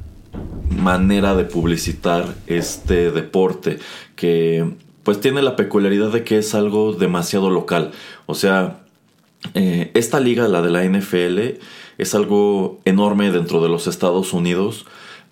manera de publicitar este deporte que pues tiene la peculiaridad de que es algo demasiado local. O sea, eh, esta liga, la de la NFL, es algo enorme dentro de los Estados Unidos,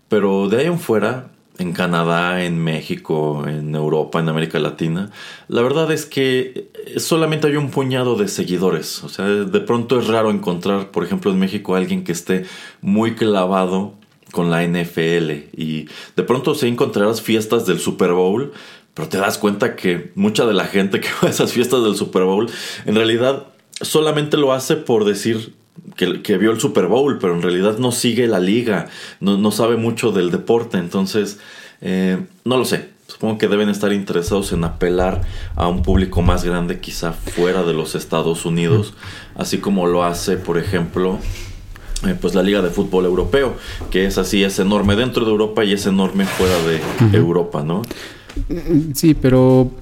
pero de ahí en fuera, en Canadá, en México, en Europa, en América Latina, la verdad es que solamente hay un puñado de seguidores. O sea, de pronto es raro encontrar, por ejemplo, en México alguien que esté muy clavado con la NFL y de pronto se encontrarás fiestas del Super Bowl, pero te das cuenta que mucha de la gente que va a esas fiestas del Super Bowl en realidad solamente lo hace por decir que, que vio el Super Bowl, pero en realidad no sigue la liga, no, no sabe mucho del deporte, entonces eh, no lo sé. Supongo que deben estar interesados en apelar a un público más grande, quizá fuera de los Estados Unidos, así como lo hace, por ejemplo, eh, pues la Liga de Fútbol Europeo, que es así, es enorme dentro de Europa y es enorme fuera de Europa, ¿no? Sí, pero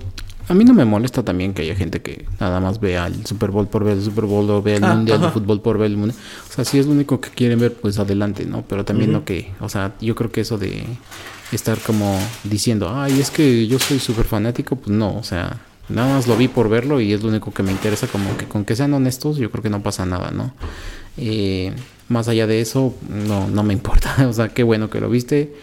a mí no me molesta también que haya gente que nada más vea el Super Bowl por ver el Super Bowl o vea el Ah, Mundial de. Fútbol por ver el Mundial. O sea, si es lo único que quieren ver, pues adelante, ¿no? Pero también Ujú. no que, o sea, yo creo que eso de estar como diciendo, ay, es que yo soy súper fanático, pues no, o sea, nada más lo vi por verlo y es lo único que me interesa, como que con que sean honestos, yo creo que no pasa nada, ¿no? Eh, más allá de eso, no, no me importa, o sea, qué bueno que lo viste.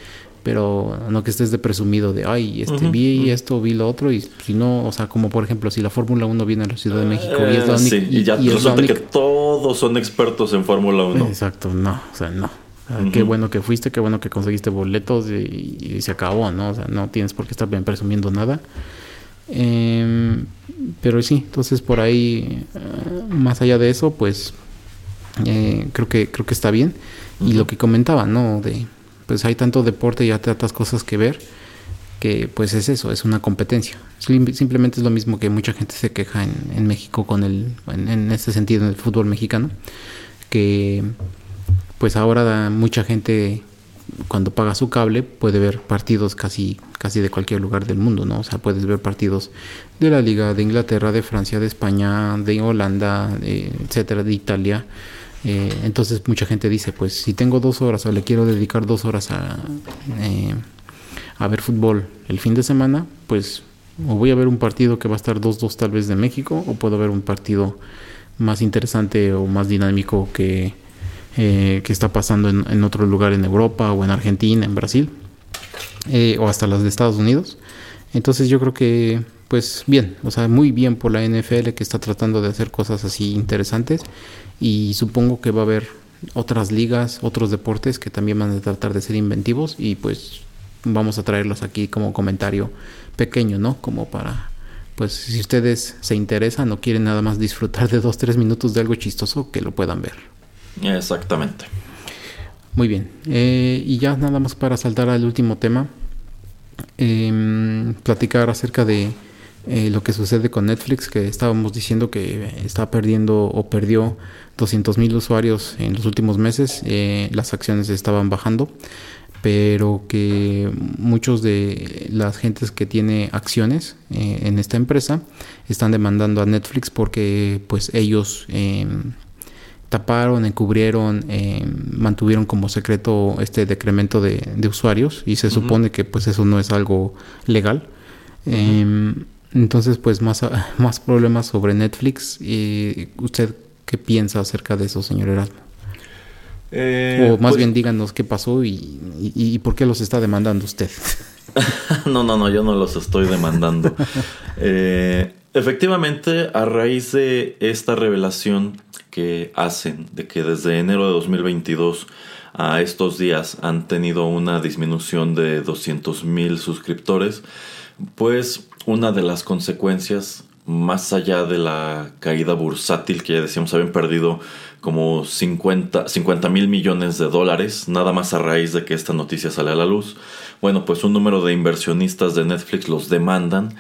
Pero no que estés de presumido de, ay, este, vi esto, vi lo otro, y si no, o sea, como por ejemplo, si la Fórmula 1 viene a la Ciudad de México y es la única. sí, y ya y resulta que todos son expertos en Fórmula 1. Exacto, no, o sea, no. Sea, Qué bueno que fuiste, qué bueno que conseguiste boletos y, y se acabó, ¿no? O sea, no tienes por qué estar bien presumiendo nada. Em, pero sí, entonces por ahí, eh, más allá de eso, pues eh, creo que creo que está bien. Y lo que comentaba, ¿no? De, pues hay tanto deporte y hay tantas cosas que ver que pues es eso, es una competencia. Sim- Simplemente es lo mismo que mucha gente se queja en, en México con el, en, en este sentido, en el fútbol mexicano, que pues ahora mucha gente cuando paga su cable puede ver partidos casi casi de cualquier lugar del mundo, ¿no? O sea, puedes ver partidos de la Liga de Inglaterra, de Francia, de España, de Holanda, de- etcétera, de Italia. Eh, entonces mucha gente dice, pues si tengo dos horas o le quiero dedicar dos horas a, eh, a ver fútbol el fin de semana, pues o voy a ver un partido que va a estar 2-2 tal vez de México, o puedo ver un partido más interesante o más dinámico que, eh, que está pasando en, otro lugar en Europa o en Argentina, en Brasil, o hasta las de Estados Unidos. Entonces yo creo que, pues bien, o sea, muy bien por la NFL que está tratando de hacer cosas así interesantes y supongo que va a haber otras ligas, otros deportes que también van a tratar de ser inventivos y pues vamos a traerlos aquí como comentario pequeño, ¿no? Como para, pues si ustedes se interesan o quieren nada más disfrutar de dos, tres minutos de algo chistoso, que lo puedan ver. Exactamente. Muy bien. Eh, y ya nada más para saltar al último tema, eh, platicar acerca de eh, lo que sucede con Netflix, que estábamos diciendo que está perdiendo o perdió 200 mil usuarios en los últimos meses, eh, las acciones estaban bajando, pero que muchos de las gentes que tiene acciones eh, en esta empresa están demandando a Netflix porque pues ellos em, taparon, encubrieron, eh, mantuvieron como secreto este decremento de, de usuarios y se uh -huh. supone que pues eso no es algo legal. Uh -huh. eh, entonces pues más, más problemas sobre Netflix. y ¿Usted qué piensa acerca de eso, señor Erasmo? Eh, o más pues, bien díganos qué pasó y, y, y, por qué los está demandando usted. no, no, no, yo no los estoy demandando. eh, efectivamente, a raíz de esta revelación que hacen de que desde enero de 2022 a estos días han tenido una disminución de 200 mil suscriptores, pues una de las consecuencias, más allá de la caída bursátil que ya decíamos, habían perdido como 50 mil millones de dólares, nada más a raíz de que esta noticia sale a la luz. Bueno, pues un número de inversionistas de Netflix los demandan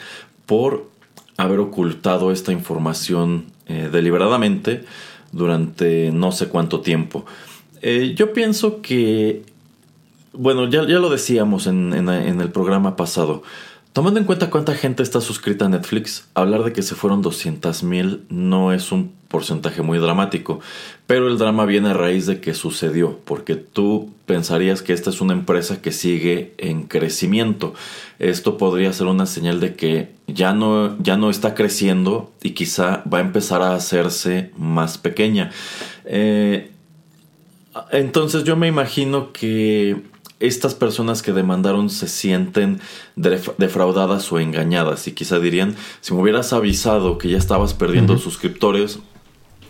por haber ocultado esta información eh, deliberadamente durante no sé cuánto tiempo. Eh, yo pienso que, bueno, ya, ya lo decíamos en, en, en, el programa pasado, tomando en cuenta cuánta gente está suscrita a Netflix, hablar de que se fueron 200 mil no es un porcentaje muy dramático, pero el drama viene a raíz de que sucedió, porque tú pensarías que esta es una empresa que sigue en crecimiento. Esto podría ser una señal de que ya no, ya no está creciendo y quizá va a empezar a hacerse más pequeña. Eh, entonces yo me imagino que estas personas que demandaron se sienten defraudadas o engañadas y quizá dirían, si me hubieras avisado que ya estabas perdiendo uh -huh. suscriptores,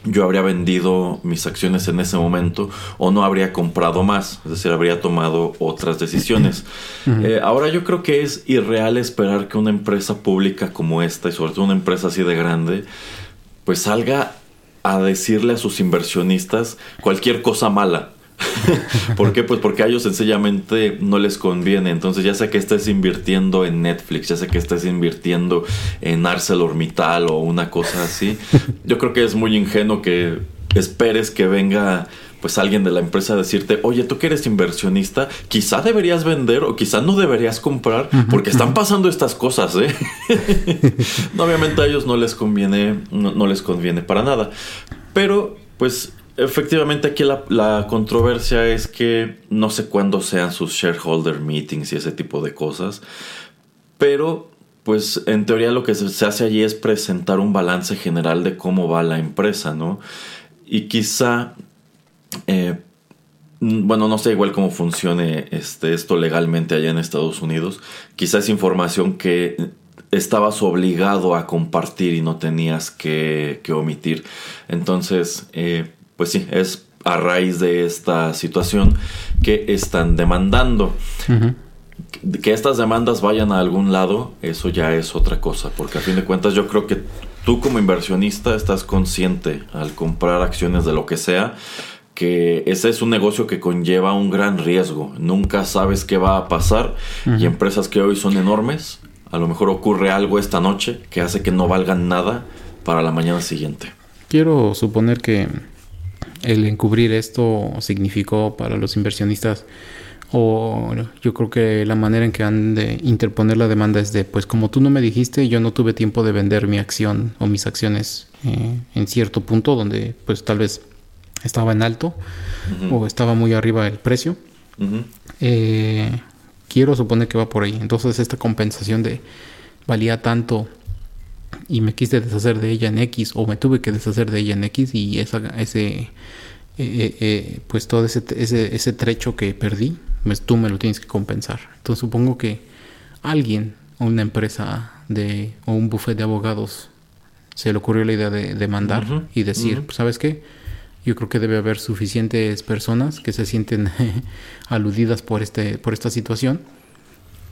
yo habría vendido mis acciones en ese momento o no habría comprado más, es decir, habría tomado otras decisiones. Uh -huh. eh, ahora yo creo que es irreal esperar que una empresa pública como esta, y sobre todo una empresa así de grande, pues salga a decirle a sus inversionistas cualquier cosa mala. ¿Por qué? Pues porque a ellos sencillamente no les conviene. Entonces ya sé que estés invirtiendo en Netflix, ya sé que estés invirtiendo en ArcelorMittal o una cosa así. Yo creo que es muy ingenuo que esperes que venga pues alguien de la empresa a decirte, oye, tú que eres inversionista, quizá deberías vender o quizá no deberías comprar porque están pasando estas cosas, ¿eh? no, obviamente a ellos no les conviene, no, no les conviene para nada. Pero, pues Efectivamente, aquí la, la, controversia es que no sé cuándo sean sus shareholder meetings y ese tipo de cosas, pero pues en teoría lo que se hace allí es presentar un balance general de cómo va la empresa, ¿no? Y quizá, eh, bueno, no sé igual cómo funcione este, esto legalmente allá en Estados Unidos, quizá es información que estabas obligado a compartir y no tenías que, omitir. Entonces, eh, pues sí, es a raíz de esta situación que están demandando. Uh -huh. Que estas demandas vayan a algún lado, eso ya es otra cosa, porque a fin de cuentas yo creo que tú como inversionista estás consciente al comprar acciones de lo que sea, que ese es un negocio que conlleva un gran riesgo. Nunca sabes qué va a pasar uh -huh. y empresas que hoy son enormes, a lo mejor ocurre algo esta noche que hace que no valgan nada para la mañana siguiente. Quiero suponer que el encubrir esto significó para los inversionistas o yo creo que la manera en que han de interponer la demanda es de pues como tú no me dijiste yo no tuve tiempo de vender mi acción o mis acciones eh, en cierto punto donde pues tal vez estaba en alto uh -huh. o estaba muy arriba el precio uh -huh. eh, quiero suponer que va por ahí entonces esta compensación de valía tanto y me quise deshacer de ella en X o me tuve que deshacer de ella en X y esa, ese, eh, eh, eh, pues todo ese, ese, ese trecho que perdí, pues tú me lo tienes que compensar. Entonces supongo que alguien, una empresa de, o un buffet de abogados se le ocurrió la idea de demandar Ujú, y decir, pues, ¿sabes qué? Yo creo que debe haber suficientes personas que se sienten aludidas por este por esta situación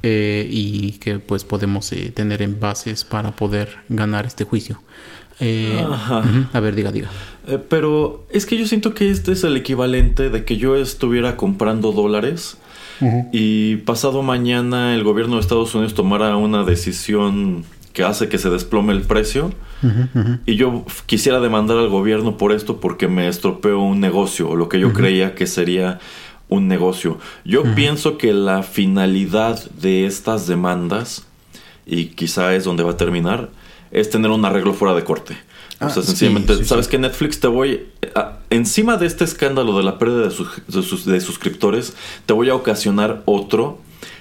eh, y que pues podemos eh, tener envases para poder ganar este juicio. Eh, Ajá. A ver, diga, diga. Eh, pero es que yo siento que este es el equivalente de que yo estuviera comprando dólares y pasado mañana el gobierno de Estados Unidos tomara una decisión que hace que se desplome el precio y yo quisiera demandar al gobierno por esto porque me estropeó un negocio o lo que yo creía que sería un negocio. Yo pienso que la finalidad de estas demandas y quizá es donde va a terminar es tener un arreglo fuera de corte. Ah, o sea, sí, sencillamente, sí, ¿sabes sí. que Netflix te voy... a- encima de este escándalo de la pérdida de, sus- de sus- de suscriptores, te voy a ocasionar otro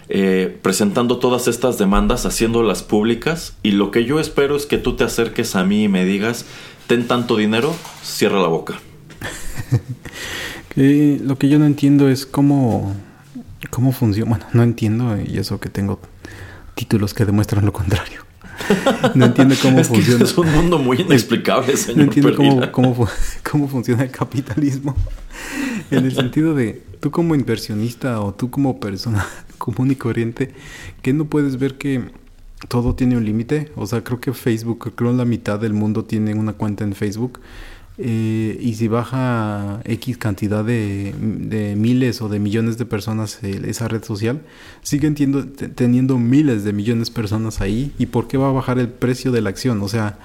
eh, presentando todas estas demandas, haciéndolas públicas. Y lo que yo espero es que tú te acerques a mí y me digas, ten tanto dinero, cierra la boca. Que lo que yo no entiendo es cómo, cómo funciona. Bueno, no entiendo y eso que tengo títulos que demuestran lo contrario. No entiendo cómo es que funciona. es un mundo muy inexplicable, señor. No entiendo cómo, cómo, cómo funciona el capitalismo. En el sentido de, tú como inversionista o tú como persona común y corriente, que no puedes ver que todo tiene un límite. O sea, creo que Facebook, creo la mitad del mundo tiene una cuenta en Facebook. Eh, y si baja X cantidad de, de miles o de millones de personas eh, esa red social, siguen tiendo- teniendo miles de millones de personas ahí. ¿Y por qué va a bajar el precio de la acción? O sea,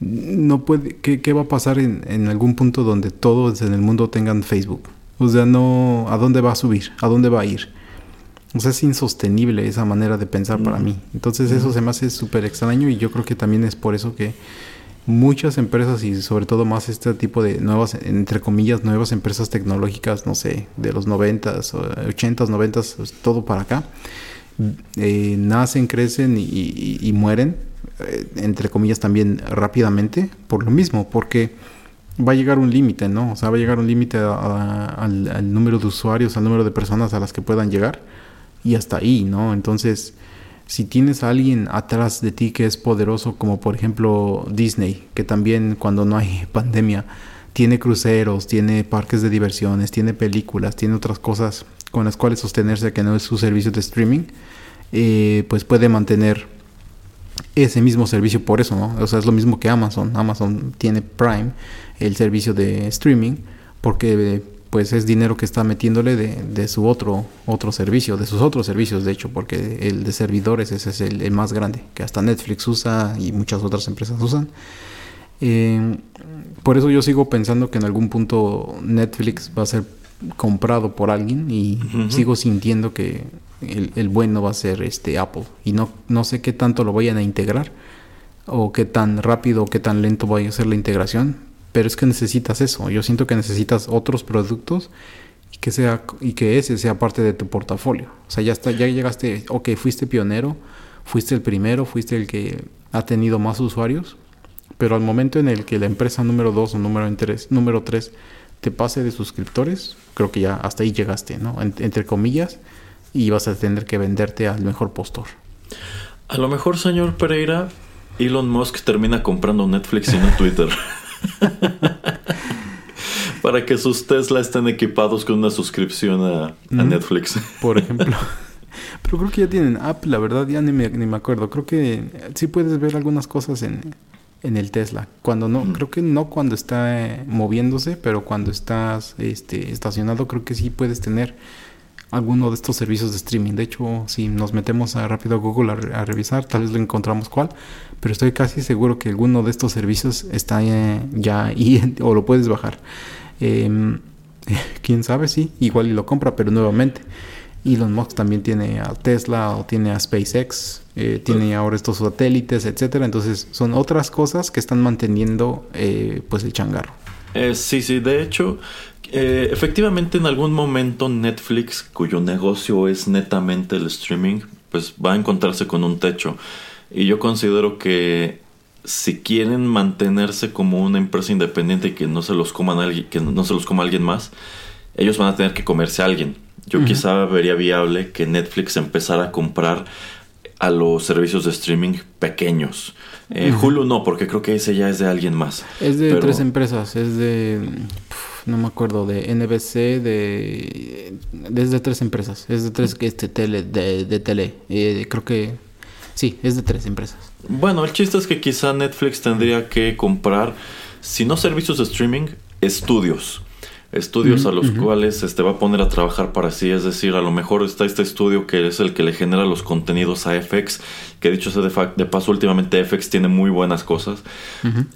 no puede, ¿qué, qué va a pasar en, en algún punto donde todos en el mundo tengan Facebook? O sea, no, ¿a dónde va a subir? ¿A dónde va a ir? O sea, es insostenible esa manera de pensar para Mm. mí. Entonces eso se me hace súper extraño y yo creo que también es por eso que muchas empresas y sobre todo más este tipo de nuevas, entre comillas, nuevas empresas tecnológicas, no sé, de los 90s, o 80s, 90s, pues, todo para acá, eh, nacen, crecen y, mueren, eh, entre comillas también rápidamente, por lo mismo, porque va a llegar un límite, ¿no? O sea, va a llegar un límite al, al número de usuarios, al número de personas a las que puedan llegar y hasta ahí, ¿no? Entonces, si tienes a alguien atrás de ti que es poderoso, como por ejemplo Disney, que también cuando no hay pandemia tiene cruceros, tiene parques de diversiones, tiene películas, tiene otras cosas con las cuales sostenerse que no es su servicio de streaming, eh, pues puede mantener ese mismo servicio por eso, ¿no? O sea, es lo mismo que Amazon. Amazon tiene Prime, el servicio de streaming, porque pues es dinero que está metiéndole de, de su otro otro servicio, de sus otros servicios, de hecho, porque el de servidores ese es el, el más grande, que hasta Netflix usa y muchas otras empresas usan. Eh, por eso yo sigo pensando que en algún punto Netflix va a ser comprado por alguien y sigo sintiendo que el, el bueno va a ser este Apple y no, no sé qué tanto lo vayan a integrar o qué tan rápido o qué tan lento vaya a ser la integración pero es que necesitas eso yo siento que necesitas otros productos y que sea y que ese sea parte de tu portafolio o sea ya está ya llegaste ok fuiste pionero fuiste el primero fuiste el que ha tenido más usuarios pero al momento en el que la empresa número 2 o número 3 número 3 te pase de suscriptores, creo que ya hasta ahí llegaste, ¿no? En- entre comillas, y vas a tener que venderte al mejor postor. A lo mejor, señor Pereira, Elon Musk termina comprando Netflix y no Twitter. Para que sus Tesla estén equipados con una suscripción a. Netflix. Por ejemplo. Pero creo que ya tienen app, la verdad, ya ni me, ni me acuerdo. Creo que sí puedes ver algunas cosas en, en el Tesla. Cuando no, Mm. creo que no cuando está eh, moviéndose, pero cuando estás este, estacionado, creo que sí puedes tener alguno de estos servicios de streaming. De hecho, si nos metemos a rápido a Google a, re- a revisar, tal vez lo encontramos cuál. Pero estoy casi seguro que alguno de estos servicios está eh, ya ahí o lo puedes bajar. Em, quién sabe, sí, igual y lo compra, pero nuevamente. Elon Musk también tiene a Tesla o tiene a SpaceX, eh, tiene ahora estos satélites, etcétera. Entonces son otras cosas que están manteniendo eh, pues el changarro. Eh, sí, sí, de hecho, eh, efectivamente en algún momento Netflix, cuyo negocio es netamente el streaming, pues va a encontrarse con un techo. Y yo considero que si quieren mantenerse como una empresa independiente y que no se los coman alguien, que no se los coma alguien más, ellos van a tener que comerse a alguien. Yo quizá vería viable que Netflix empezara a comprar a los servicios de streaming pequeños. Eh, Hulu no, porque creo que ese ya es de alguien más. Es de Pero- tres empresas, es de... No me acuerdo, de NBC, de... Es de tres empresas, es de tres este, tele, de, de tele. Eh, creo que... Sí, es de tres empresas. Bueno, el chiste es que quizá Netflix tendría que comprar, si no servicios de streaming, estudios. Estudios a los cuales este, va a poner a trabajar para sí. Es decir, a lo mejor está este estudio que es el que le genera los contenidos a FX. Que dicho sea de, de paso, últimamente FX tiene muy buenas cosas.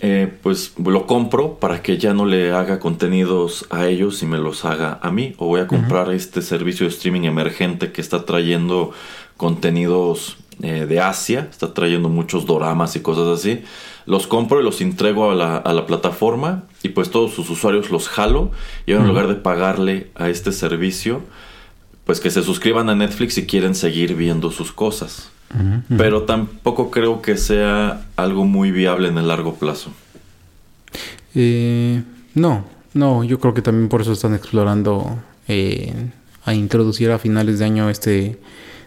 Eh, pues lo compro para que ya no le haga contenidos a ellos y me los haga a mí. O voy a comprar este servicio de streaming emergente que está trayendo contenidos eh, de Asia. Está trayendo muchos doramas y cosas así. Los compro y los entrego a la, a la plataforma. Y pues todos sus usuarios los jalo. Y en lugar de pagarle a este servicio, pues que se suscriban a Netflix si quieren seguir viendo sus cosas. Pero tampoco creo que sea algo muy viable en el largo plazo. Eh, no, no, yo creo que también por eso están explorando eh, a introducir a finales de año este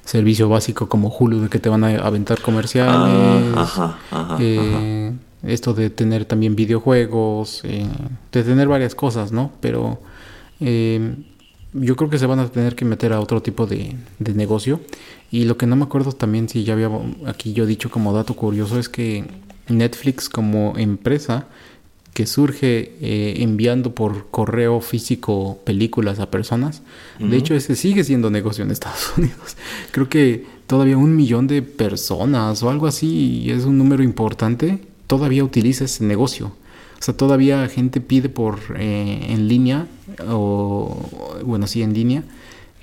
servicio básico como Hulu de que te van a aventar comerciales. Ah, ajá, ajá, eh, Esto de tener también videojuegos, eh, de tener varias cosas, ¿no? Pero eh, yo creo que se van a tener que meter a otro tipo de, de negocio. Y lo que no me acuerdo también, si ya había aquí yo dicho como dato curioso, es que Netflix como empresa que surge eh, enviando por correo físico películas a personas. De hecho, ese sigue siendo negocio en Estados Unidos. Creo que todavía un millón de personas o algo así, y es un número importante, todavía utiliza ese negocio. O sea, todavía gente pide por eh, en línea, o bueno, sí, en línea,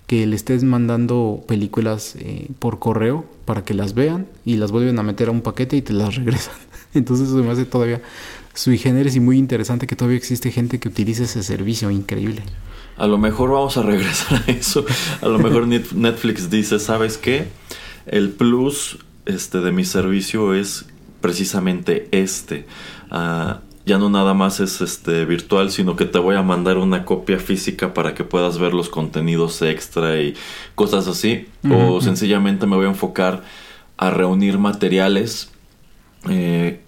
que le estés mandando películas eh, por correo para que las vean y las vuelven a meter a un paquete y te las regresan. Entonces eso me hace todavía sui generis y muy interesante que todavía existe gente que utiliza ese servicio increíble. A lo mejor vamos a regresar a eso. A lo mejor Net- Netflix dice, ¿sabes qué? El plus este, de mi servicio es precisamente este. Ah, ya no nada más es este virtual, sino que te voy a mandar una copia física para que puedas ver los contenidos extra y cosas así. O sencillamente me voy a enfocar a reunir materiales eh,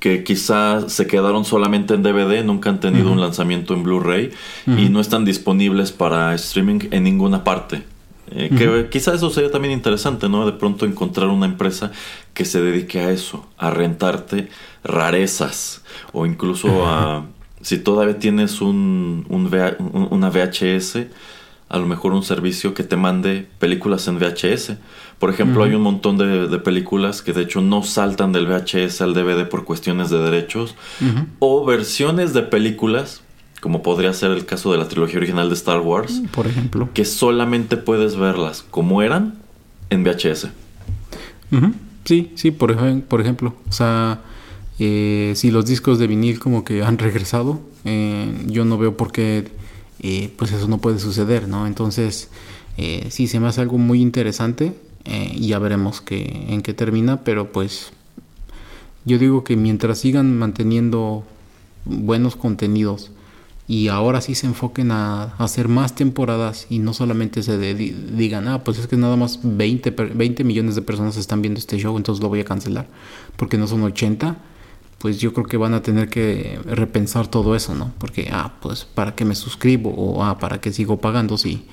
que quizá se quedaron solamente en DVD, nunca han tenido un lanzamiento en Blu-ray y no están disponibles para streaming en ninguna parte. Eh, Que quizá eso sería también interesante, ¿no? De pronto encontrar una empresa que se dedique a eso, a rentarte rarezas o incluso a... Si todavía tienes un, un VH un- una VHS, a lo mejor un servicio que te mande películas en VHS. Por ejemplo, hay un montón de, de películas que de hecho no saltan del VHS al DVD por cuestiones de derechos. O versiones de películas, como podría ser el caso de la trilogía original de Star Wars, Por ejemplo. que solamente puedes verlas como eran en VHS. Sí, sí, por, por ejemplo. O sea, eh, si los discos de vinil como que han regresado, eh, yo no veo por qué eh, pues eso no puede suceder, ¿no? Entonces, eh, sí, se me hace algo muy interesante eh, ya veremos que, en qué termina, pero pues yo digo que mientras sigan manteniendo buenos contenidos y ahora sí se enfoquen a, hacer más temporadas y no solamente se digan, ah, pues es que nada más 20, per- 20 millones de personas están viendo este show, entonces lo voy a cancelar, porque no son 80, pues yo creo que van a tener que repensar todo eso, ¿no? Porque, ah, pues para qué me suscribo o, ah, para qué sigo pagando si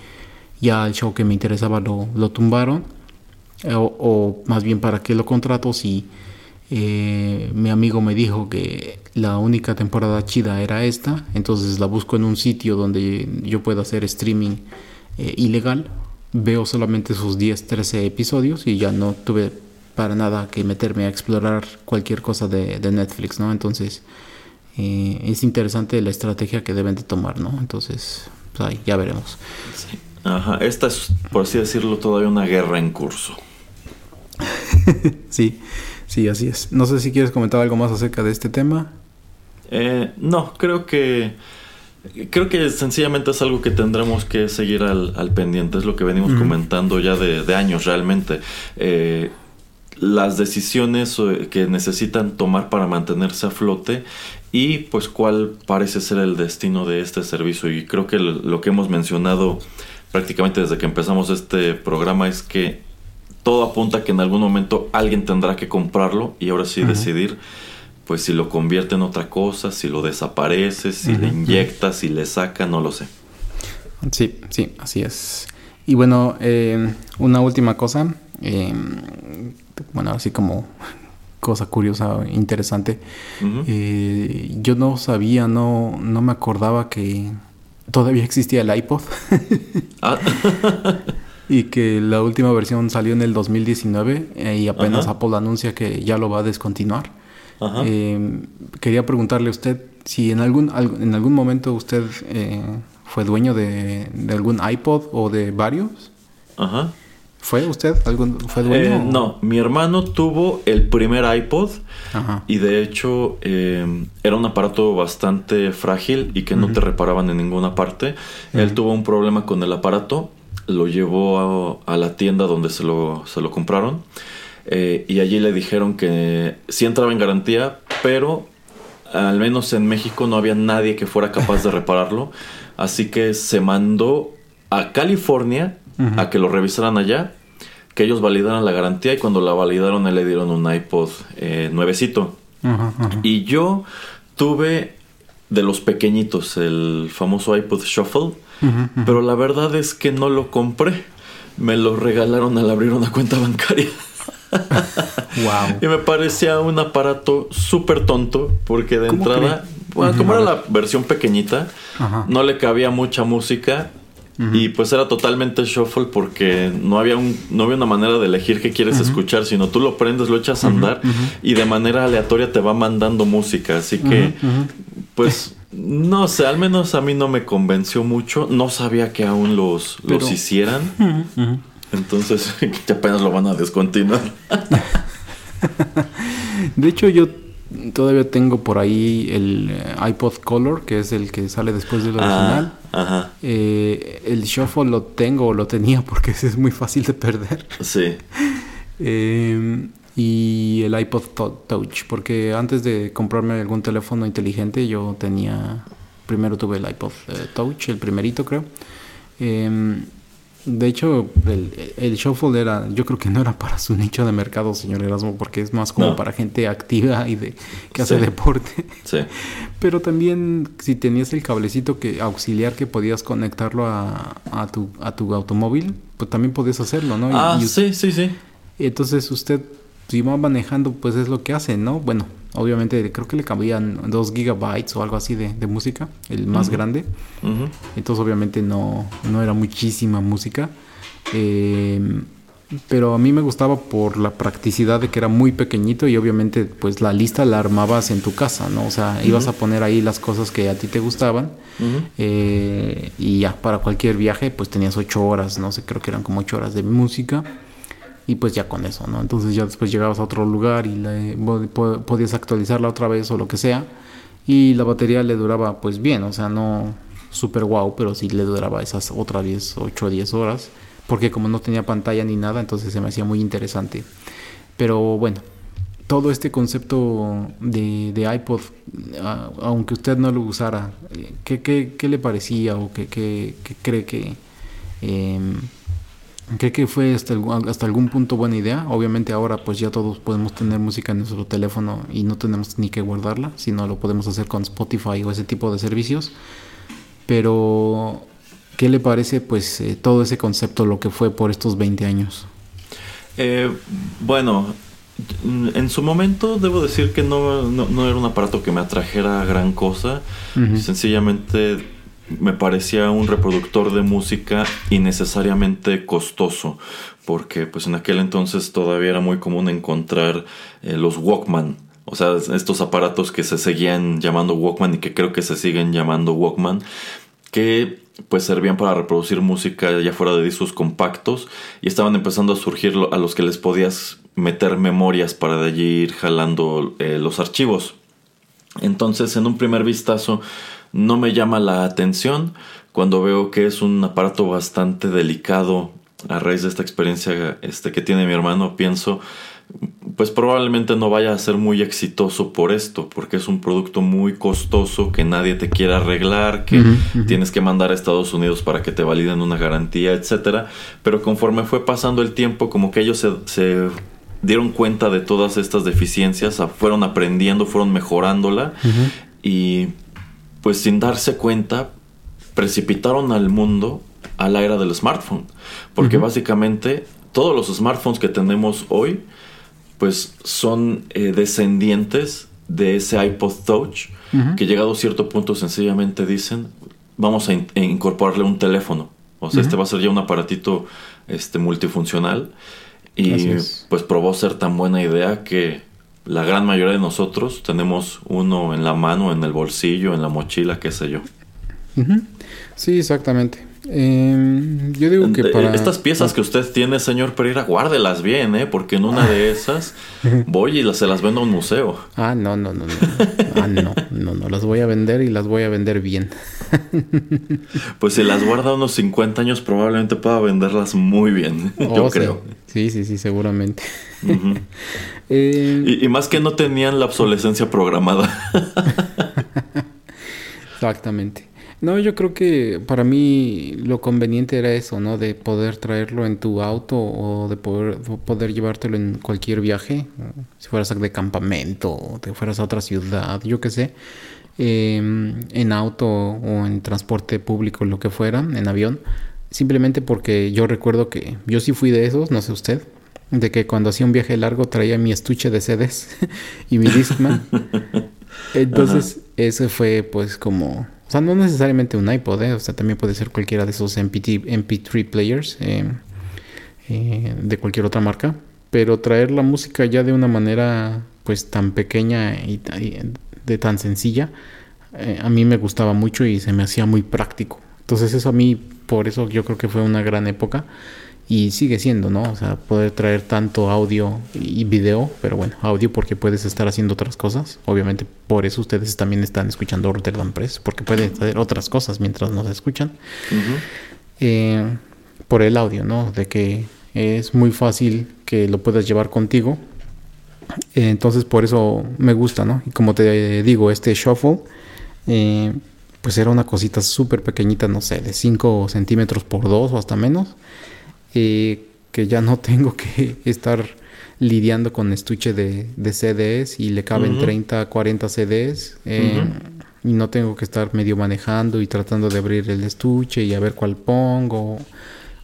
ya el show que me interesaba lo, lo tumbaron, o, o más bien para qué lo contrato si eh, mi amigo me dijo que la única temporada chida era esta, entonces la busco en un sitio donde yo pueda hacer streaming eh, ilegal, veo solamente sus 10, 13 episodios y ya no tuve para nada que meterme a explorar cualquier cosa de, Netflix, ¿no? Entonces eh, es interesante la estrategia que deben de tomar, ¿no? Entonces, pues ya veremos. Esta es, por así decirlo, todavía una guerra en curso. Sí, sí, así es. No sé si quieres comentar algo más acerca de este tema. Eh, no, creo que creo que sencillamente es algo que tendremos que seguir al, al pendiente. Es lo que venimos comentando ya de, de años realmente. Eh, las decisiones eh, que necesitan tomar para mantenerse a flote y pues cuál parece ser el destino de este servicio. Y creo que lo que hemos mencionado prácticamente desde que empezamos este programa es que todo apunta a que en algún momento alguien tendrá que comprarlo y ahora sí decidir pues si lo convierte en otra cosa, si lo desaparece, si le inyecta, si le saca, no lo sé. Sí, sí, así es. Y bueno, eh, una última cosa, eh, bueno, así como cosa curiosa, interesante. Eh, yo no sabía, no, no me acordaba que todavía existía el iPod. Ah. y que la última versión salió en el 2019 y apenas Apple anuncia que ya lo va a descontinuar. Eh, quería preguntarle a usted si en algún, en algún momento usted eh, fue dueño de, algún iPod o de varios. Ajá. ¿Fue usted? ¿Algún, ¿Fue dueño? Eh, no, mi hermano tuvo el primer iPod y de hecho era un aparato bastante frágil y que no te reparaban en ninguna parte. Él tuvo un problema con el aparato, lo llevó a, a la tienda donde se lo, se lo compraron eh, y allí le dijeron que sí entraba en garantía, pero al menos en México no había nadie que fuera capaz de repararlo. Así que se mandó a California a que lo revisaran allá, que ellos validaran la garantía y cuando la validaron le dieron un iPod eh, nuevecito. Y yo tuve de los pequeñitos el famoso iPod Shuffle, pero la verdad es que no lo compré. Me lo regalaron al abrir una cuenta bancaria. Y me parecía un aparato súper tonto porque de entrada, bueno, como era la versión pequeñita, no le cabía mucha música y pues era totalmente shuffle porque no había un no había una manera de elegir qué quieres escuchar, sino tú lo prendes, lo echas a andar y de manera aleatoria te va mandando música, así que pues no sé, al menos a mí no me convenció mucho, no sabía que aún los los hicieran. Entonces, que apenas lo van a descontinuar. de hecho, yo todavía tengo por ahí el eh, iPod Color, que es el que sale después del original. ajá. Eh, el Shuffle lo tengo, o lo tenía, porque es muy fácil de perder. Sí. Em, y el iPod Touch, porque antes de comprarme algún teléfono inteligente, yo tenía. Primero tuve el iPod eh, Touch, el primerito, creo. Eh, de hecho, el, el, shuffle era, yo creo que no era para su nicho de mercado, señor Erasmo, porque es más como para gente activa y de que hace deporte. Sí. Pero también si tenías el cablecito que auxiliar que podías conectarlo a, a, tu, a tu automóvil, pues también podías hacerlo, ¿no? Ah, sí, sí, sí. Entonces usted, si va manejando, pues es lo que hace, ¿no? Bueno, obviamente creo que le cabían 2 gigabytes o algo así de, música, el más grande. Entonces obviamente no, no era muchísima música. Eh, pero a mí me gustaba por la practicidad de que era muy pequeñito y obviamente pues la lista la armabas en tu casa, ¿no? O sea, ibas a poner ahí las cosas que a ti te gustaban eh, y ya para cualquier viaje pues tenías ocho horas, no sé, creo que eran como ocho horas de música y pues ya con eso, ¿no? Entonces ya después llegabas a otro lugar y le, podías actualizarla otra vez o lo que sea y la batería le duraba pues bien, o sea, no super wow, pero sí le duraba esas otras 10, 8 o 10 horas, porque como no tenía pantalla ni nada, entonces se me hacía muy interesante. Pero bueno, todo este concepto de, de iPod, aunque usted no lo usara, ¿qué, qué, qué le parecía o qué, qué, cree que... Eh, Creo que fue hasta, hasta algún punto buena idea. Obviamente ahora pues ya todos podemos tener música en nuestro teléfono y no tenemos ni que guardarla, sino lo podemos hacer con Spotify o ese tipo de servicios. Pero, ¿qué le parece pues eh, todo ese concepto, lo que fue por estos 20 años? Eh, bueno, en su momento debo decir que no, no, era un aparato que me atrajera gran cosa. Sencillamente me parecía un reproductor de música innecesariamente costoso, porque pues en aquel entonces todavía era muy común encontrar eh, los Walkman, o sea, estos aparatos que se seguían llamando Walkman y que creo que se siguen llamando Walkman, que pues servían para reproducir música ya fuera de discos compactos y estaban empezando a surgir a los que les podías meter memorias para de allí ir jalando eh, los archivos. Entonces, en un primer vistazo, no me llama la atención cuando veo que es un aparato bastante delicado a raíz de esta experiencia este, que tiene mi hermano. Pienso, pues probablemente no vaya a ser muy exitoso por esto, porque es un producto muy costoso que nadie te quiere arreglar, que tienes que mandar a Estados Unidos para que te validen una garantía, etcétera. Pero conforme fue pasando el tiempo, como que ellos se, dieron cuenta de todas estas deficiencias, fueron aprendiendo, fueron mejorándola y pues sin darse cuenta precipitaron al mundo a la era del smartphone, porque básicamente todos los smartphones que tenemos hoy pues son eh, descendientes de ese iPod Touch que llegado a cierto punto sencillamente dicen vamos a, incorporarle un teléfono o sea este va a ser ya un aparatito este multifuncional. Y pues probó ser tan buena idea que la gran mayoría de nosotros tenemos uno en la mano en el bolsillo en la mochila qué sé yo. Sí exactamente eh, yo digo que para... Estas piezas que usted tiene, señor Pereira, guárdelas bien, ¿eh? Porque en una de esas voy y se las vendo a un museo. Ah, no, no, no, no. Ah, no, no, no. Las voy a vender y las voy a vender bien. pues si las guarda unos 50 años, probablemente pueda venderlas muy bien. yo oh, creo. Sí, sí, sí, seguramente. Eh, y más que no tenían la obsolescencia programada. Exactamente. No, yo creo que para mí lo conveniente era eso, ¿no? De poder traerlo en tu auto o de poder, poder llevártelo en cualquier viaje, si fueras de campamento o te fueras a otra ciudad, yo qué sé, em, en auto o en transporte público, lo que fuera, en avión. Simplemente porque yo recuerdo que yo sí fui de esos, no sé usted, de que cuando hacía un viaje largo traía mi estuche de CDs y mi Discman. Entonces, ese fue pues como sea, no necesariamente un iPod, ¿eh? o sea, también puede ser cualquiera de esos MP3 players eh, eh, de cualquier otra marca. Pero traer la música ya de una manera pues tan pequeña y, de tan sencilla, a mí me gustaba mucho y se me hacía muy práctico. Entonces eso a mí, por eso yo creo que fue una gran época y sigue siendo, ¿no? O sea, poder traer tanto audio y video, pero bueno, audio porque puedes estar haciendo otras cosas. Obviamente, por eso ustedes también están escuchando Rotterdam Press, porque pueden hacer otras cosas mientras nos escuchan. Eh, por el audio, ¿no? De que es muy fácil que lo puedas llevar contigo. Eh, entonces, por eso me gusta, ¿no? Y como te digo, este shuffle, eh, pues era una cosita súper pequeñita, no sé, de 5 centímetros por 2 o hasta menos que ya no tengo que estar lidiando con estuche de, CDs y le caben 30, 40 CDs eh, y no tengo que estar medio manejando y tratando de abrir el estuche y a ver cuál pongo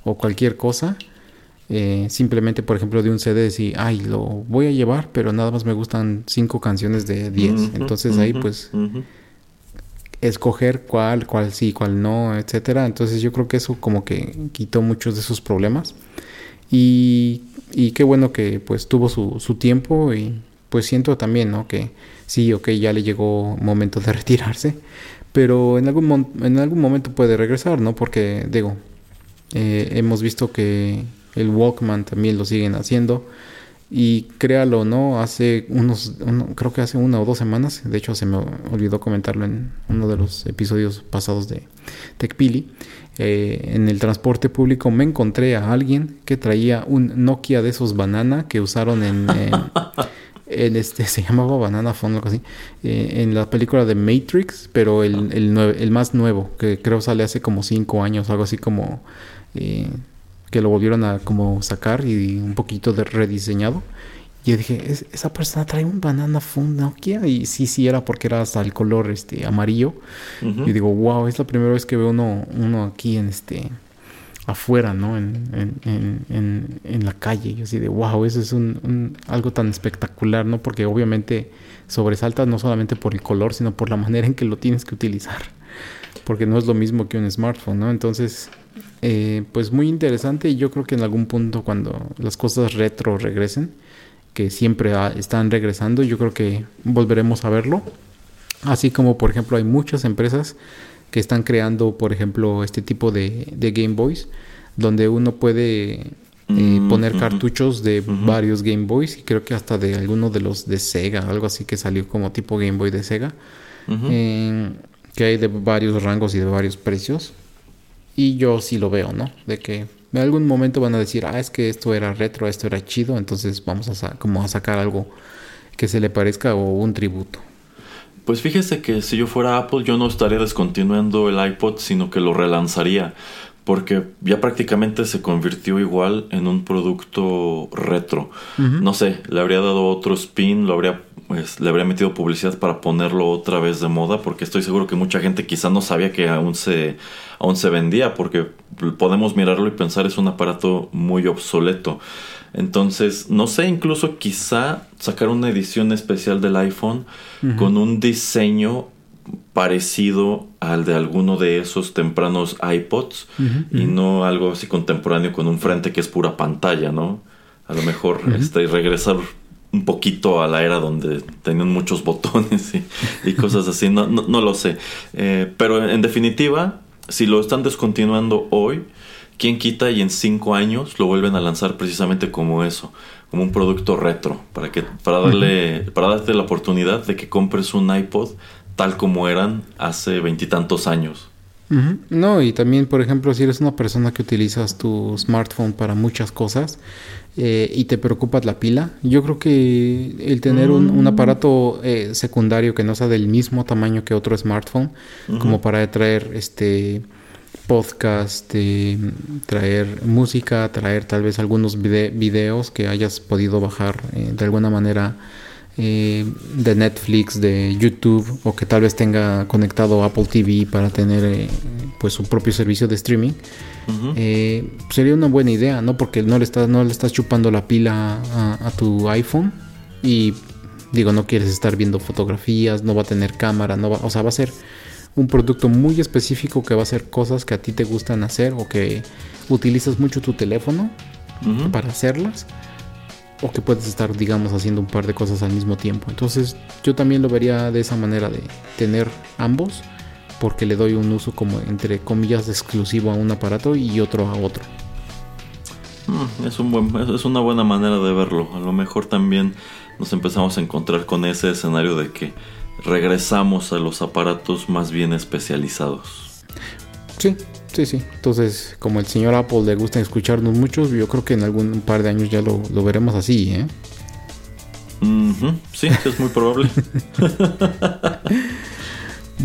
o cualquier cosa. Eh, simplemente, por ejemplo, de un CD decir, ay, lo voy a llevar, pero nada más me gustan cinco canciones de 10. Entonces ahí pues escoger cuál, cuál sí, cuál no, etcétera. Entonces yo creo que eso como que quitó muchos de esos problemas. Y, y qué bueno que pues tuvo su, su tiempo y pues siento también, ¿no? Que sí, ok, ya le llegó momento de retirarse, pero en algún, en algún momento puede regresar, ¿no? Porque digo, eh, hemos visto que el Walkman también lo siguen haciendo. Y créalo no, hace unos, creo que hace una o dos semanas, de hecho se me olvidó comentarlo en uno de los episodios pasados de TechPili, eh, en el transporte público me encontré a alguien que traía un Nokia de esos banana que usaron en, en, este, se llamaba Banana Phone, algo así, eh, en la película de Matrix, pero el, el, el, más nuevo, que creo sale hace como cinco años, algo así como... Eh, que lo volvieron a como sacar y un poquito de rediseñado. Y yo dije, esa persona trae un banana phone Nokia. Y sí, sí, era porque era hasta el color este, amarillo. Y digo, wow, es la primera vez que veo uno, uno aquí en este afuera, ¿no? En, en, en, la calle. Yo así de, wow, eso es un, algo tan espectacular, ¿no? Porque obviamente sobresalta no solamente por el color, sino por la manera en que lo tienes que utilizar. Porque no es lo mismo que un smartphone, ¿no? Entonces, eh, pues muy interesante y yo creo que en algún punto cuando las cosas retro regresen, que siempre están regresando, yo creo que volveremos a verlo. Así como por ejemplo hay muchas empresas que están creando por ejemplo este tipo de, Game Boys, donde uno puede eh, mm, poner cartuchos de varios Game Boys y creo que hasta de alguno de los de Sega, algo así que salió como tipo Game Boy de Sega, eh, que hay de varios rangos y de varios precios. Y yo sí lo veo, ¿no? De que En algún momento van a decir, ah, es que esto era retro, esto era chido, entonces vamos a, como a sacar algo que se le parezca o un tributo. Pues fíjese que si yo fuera Apple yo no estaría descontinuando el iPod, sino que lo relanzaría. Porque ya prácticamente se convirtió igual en un producto retro. No sé, le habría dado otro spin, lo habría, pues, le habría metido publicidad para ponerlo otra vez de moda. Porque estoy seguro que mucha gente quizá no sabía que aún se, aún se vendía. Porque podemos mirarlo y pensar es un aparato muy obsoleto. Entonces, no sé, incluso quizá sacar una edición especial del iPhone con un diseño parecido al de alguno de esos tempranos iPods y no algo así contemporáneo con un frente que es pura pantalla, ¿no? A lo mejor este, regresar un poquito a la era donde tenían muchos botones y, y cosas así, no, no, no lo sé. Eh, pero en definitiva, si lo están descontinuando hoy, ¿quién quita y en cinco años lo vuelven a lanzar precisamente como eso? Como un producto retro, para, que, para, darle, para darte la oportunidad de que compres un iPod tal como eran hace veintitantos años. No, y también, por ejemplo, si eres una persona que utilizas tu smartphone para muchas cosas eh, y te preocupa la pila, yo creo que el tener un, un aparato eh, secundario que no sea del mismo tamaño que otro smartphone, como para traer este podcast, eh, traer música, traer tal vez algunos vide- videos que hayas podido bajar eh, de alguna manera eh, de Netflix, de YouTube o que tal vez tenga conectado Apple TV para tener eh, pues su propio servicio de streaming. Eh, sería una buena idea, ¿no? Porque no le estás, no le estás chupando la pila a, a tu iPhone y digo, no quieres estar viendo fotografías, no va a tener cámara, no va, o sea, va a ser un producto muy específico que va a hacer cosas que a ti te gustan hacer o que utilizas mucho tu teléfono para hacerlas o que puedes estar digamos haciendo un par de cosas al mismo tiempo entonces yo también lo vería de esa manera de tener ambos porque le doy un uso como entre comillas exclusivo a un aparato y otro a otro Mm, Es, un buen, es- es una buena manera de verlo. A lo mejor también nos empezamos a encontrar con ese escenario de que regresamos a los aparatos más bien especializados. sí sí sí entonces como el señor Apple le gusta escucharnos muchos yo creo que en algún par de años ya lo, lo veremos así ¿eh? Ujú, Sí, es muy probable.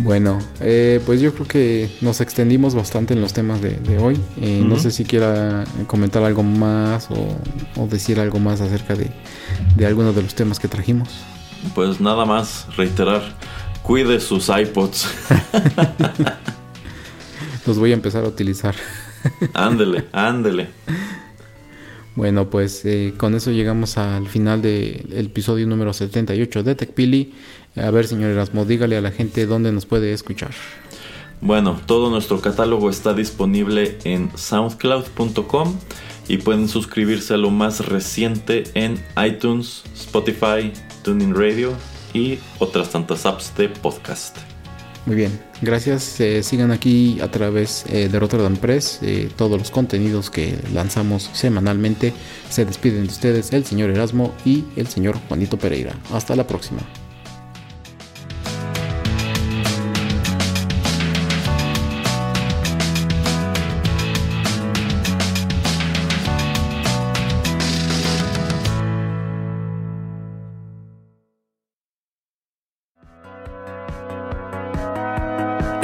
Bueno, eh, pues yo creo que nos extendimos bastante en los temas de, de hoy. Eh, No sé si quiera comentar algo más o, o decir algo más acerca de, de alguno de los temas que trajimos. Pues nada más reiterar, cuide sus iPods. Los voy a empezar a utilizar. ándele, ándele. Bueno, pues eh, con eso llegamos al final del episodio número 78 de TechPili. A ver, señor Erasmo, dígale a la gente dónde nos puede escuchar. Bueno, todo nuestro catálogo está disponible en soundcloud.com y pueden suscribirse a lo más reciente en iTunes, Spotify, Tuning Radio y otras tantas apps de podcast. Muy bien, gracias. Eh, sigan aquí a través eh, de Rotterdam Press. eh, todos los contenidos que lanzamos semanalmente se despiden de ustedes el señor Erasmo y el señor Juanito Pereira. Hasta la próxima.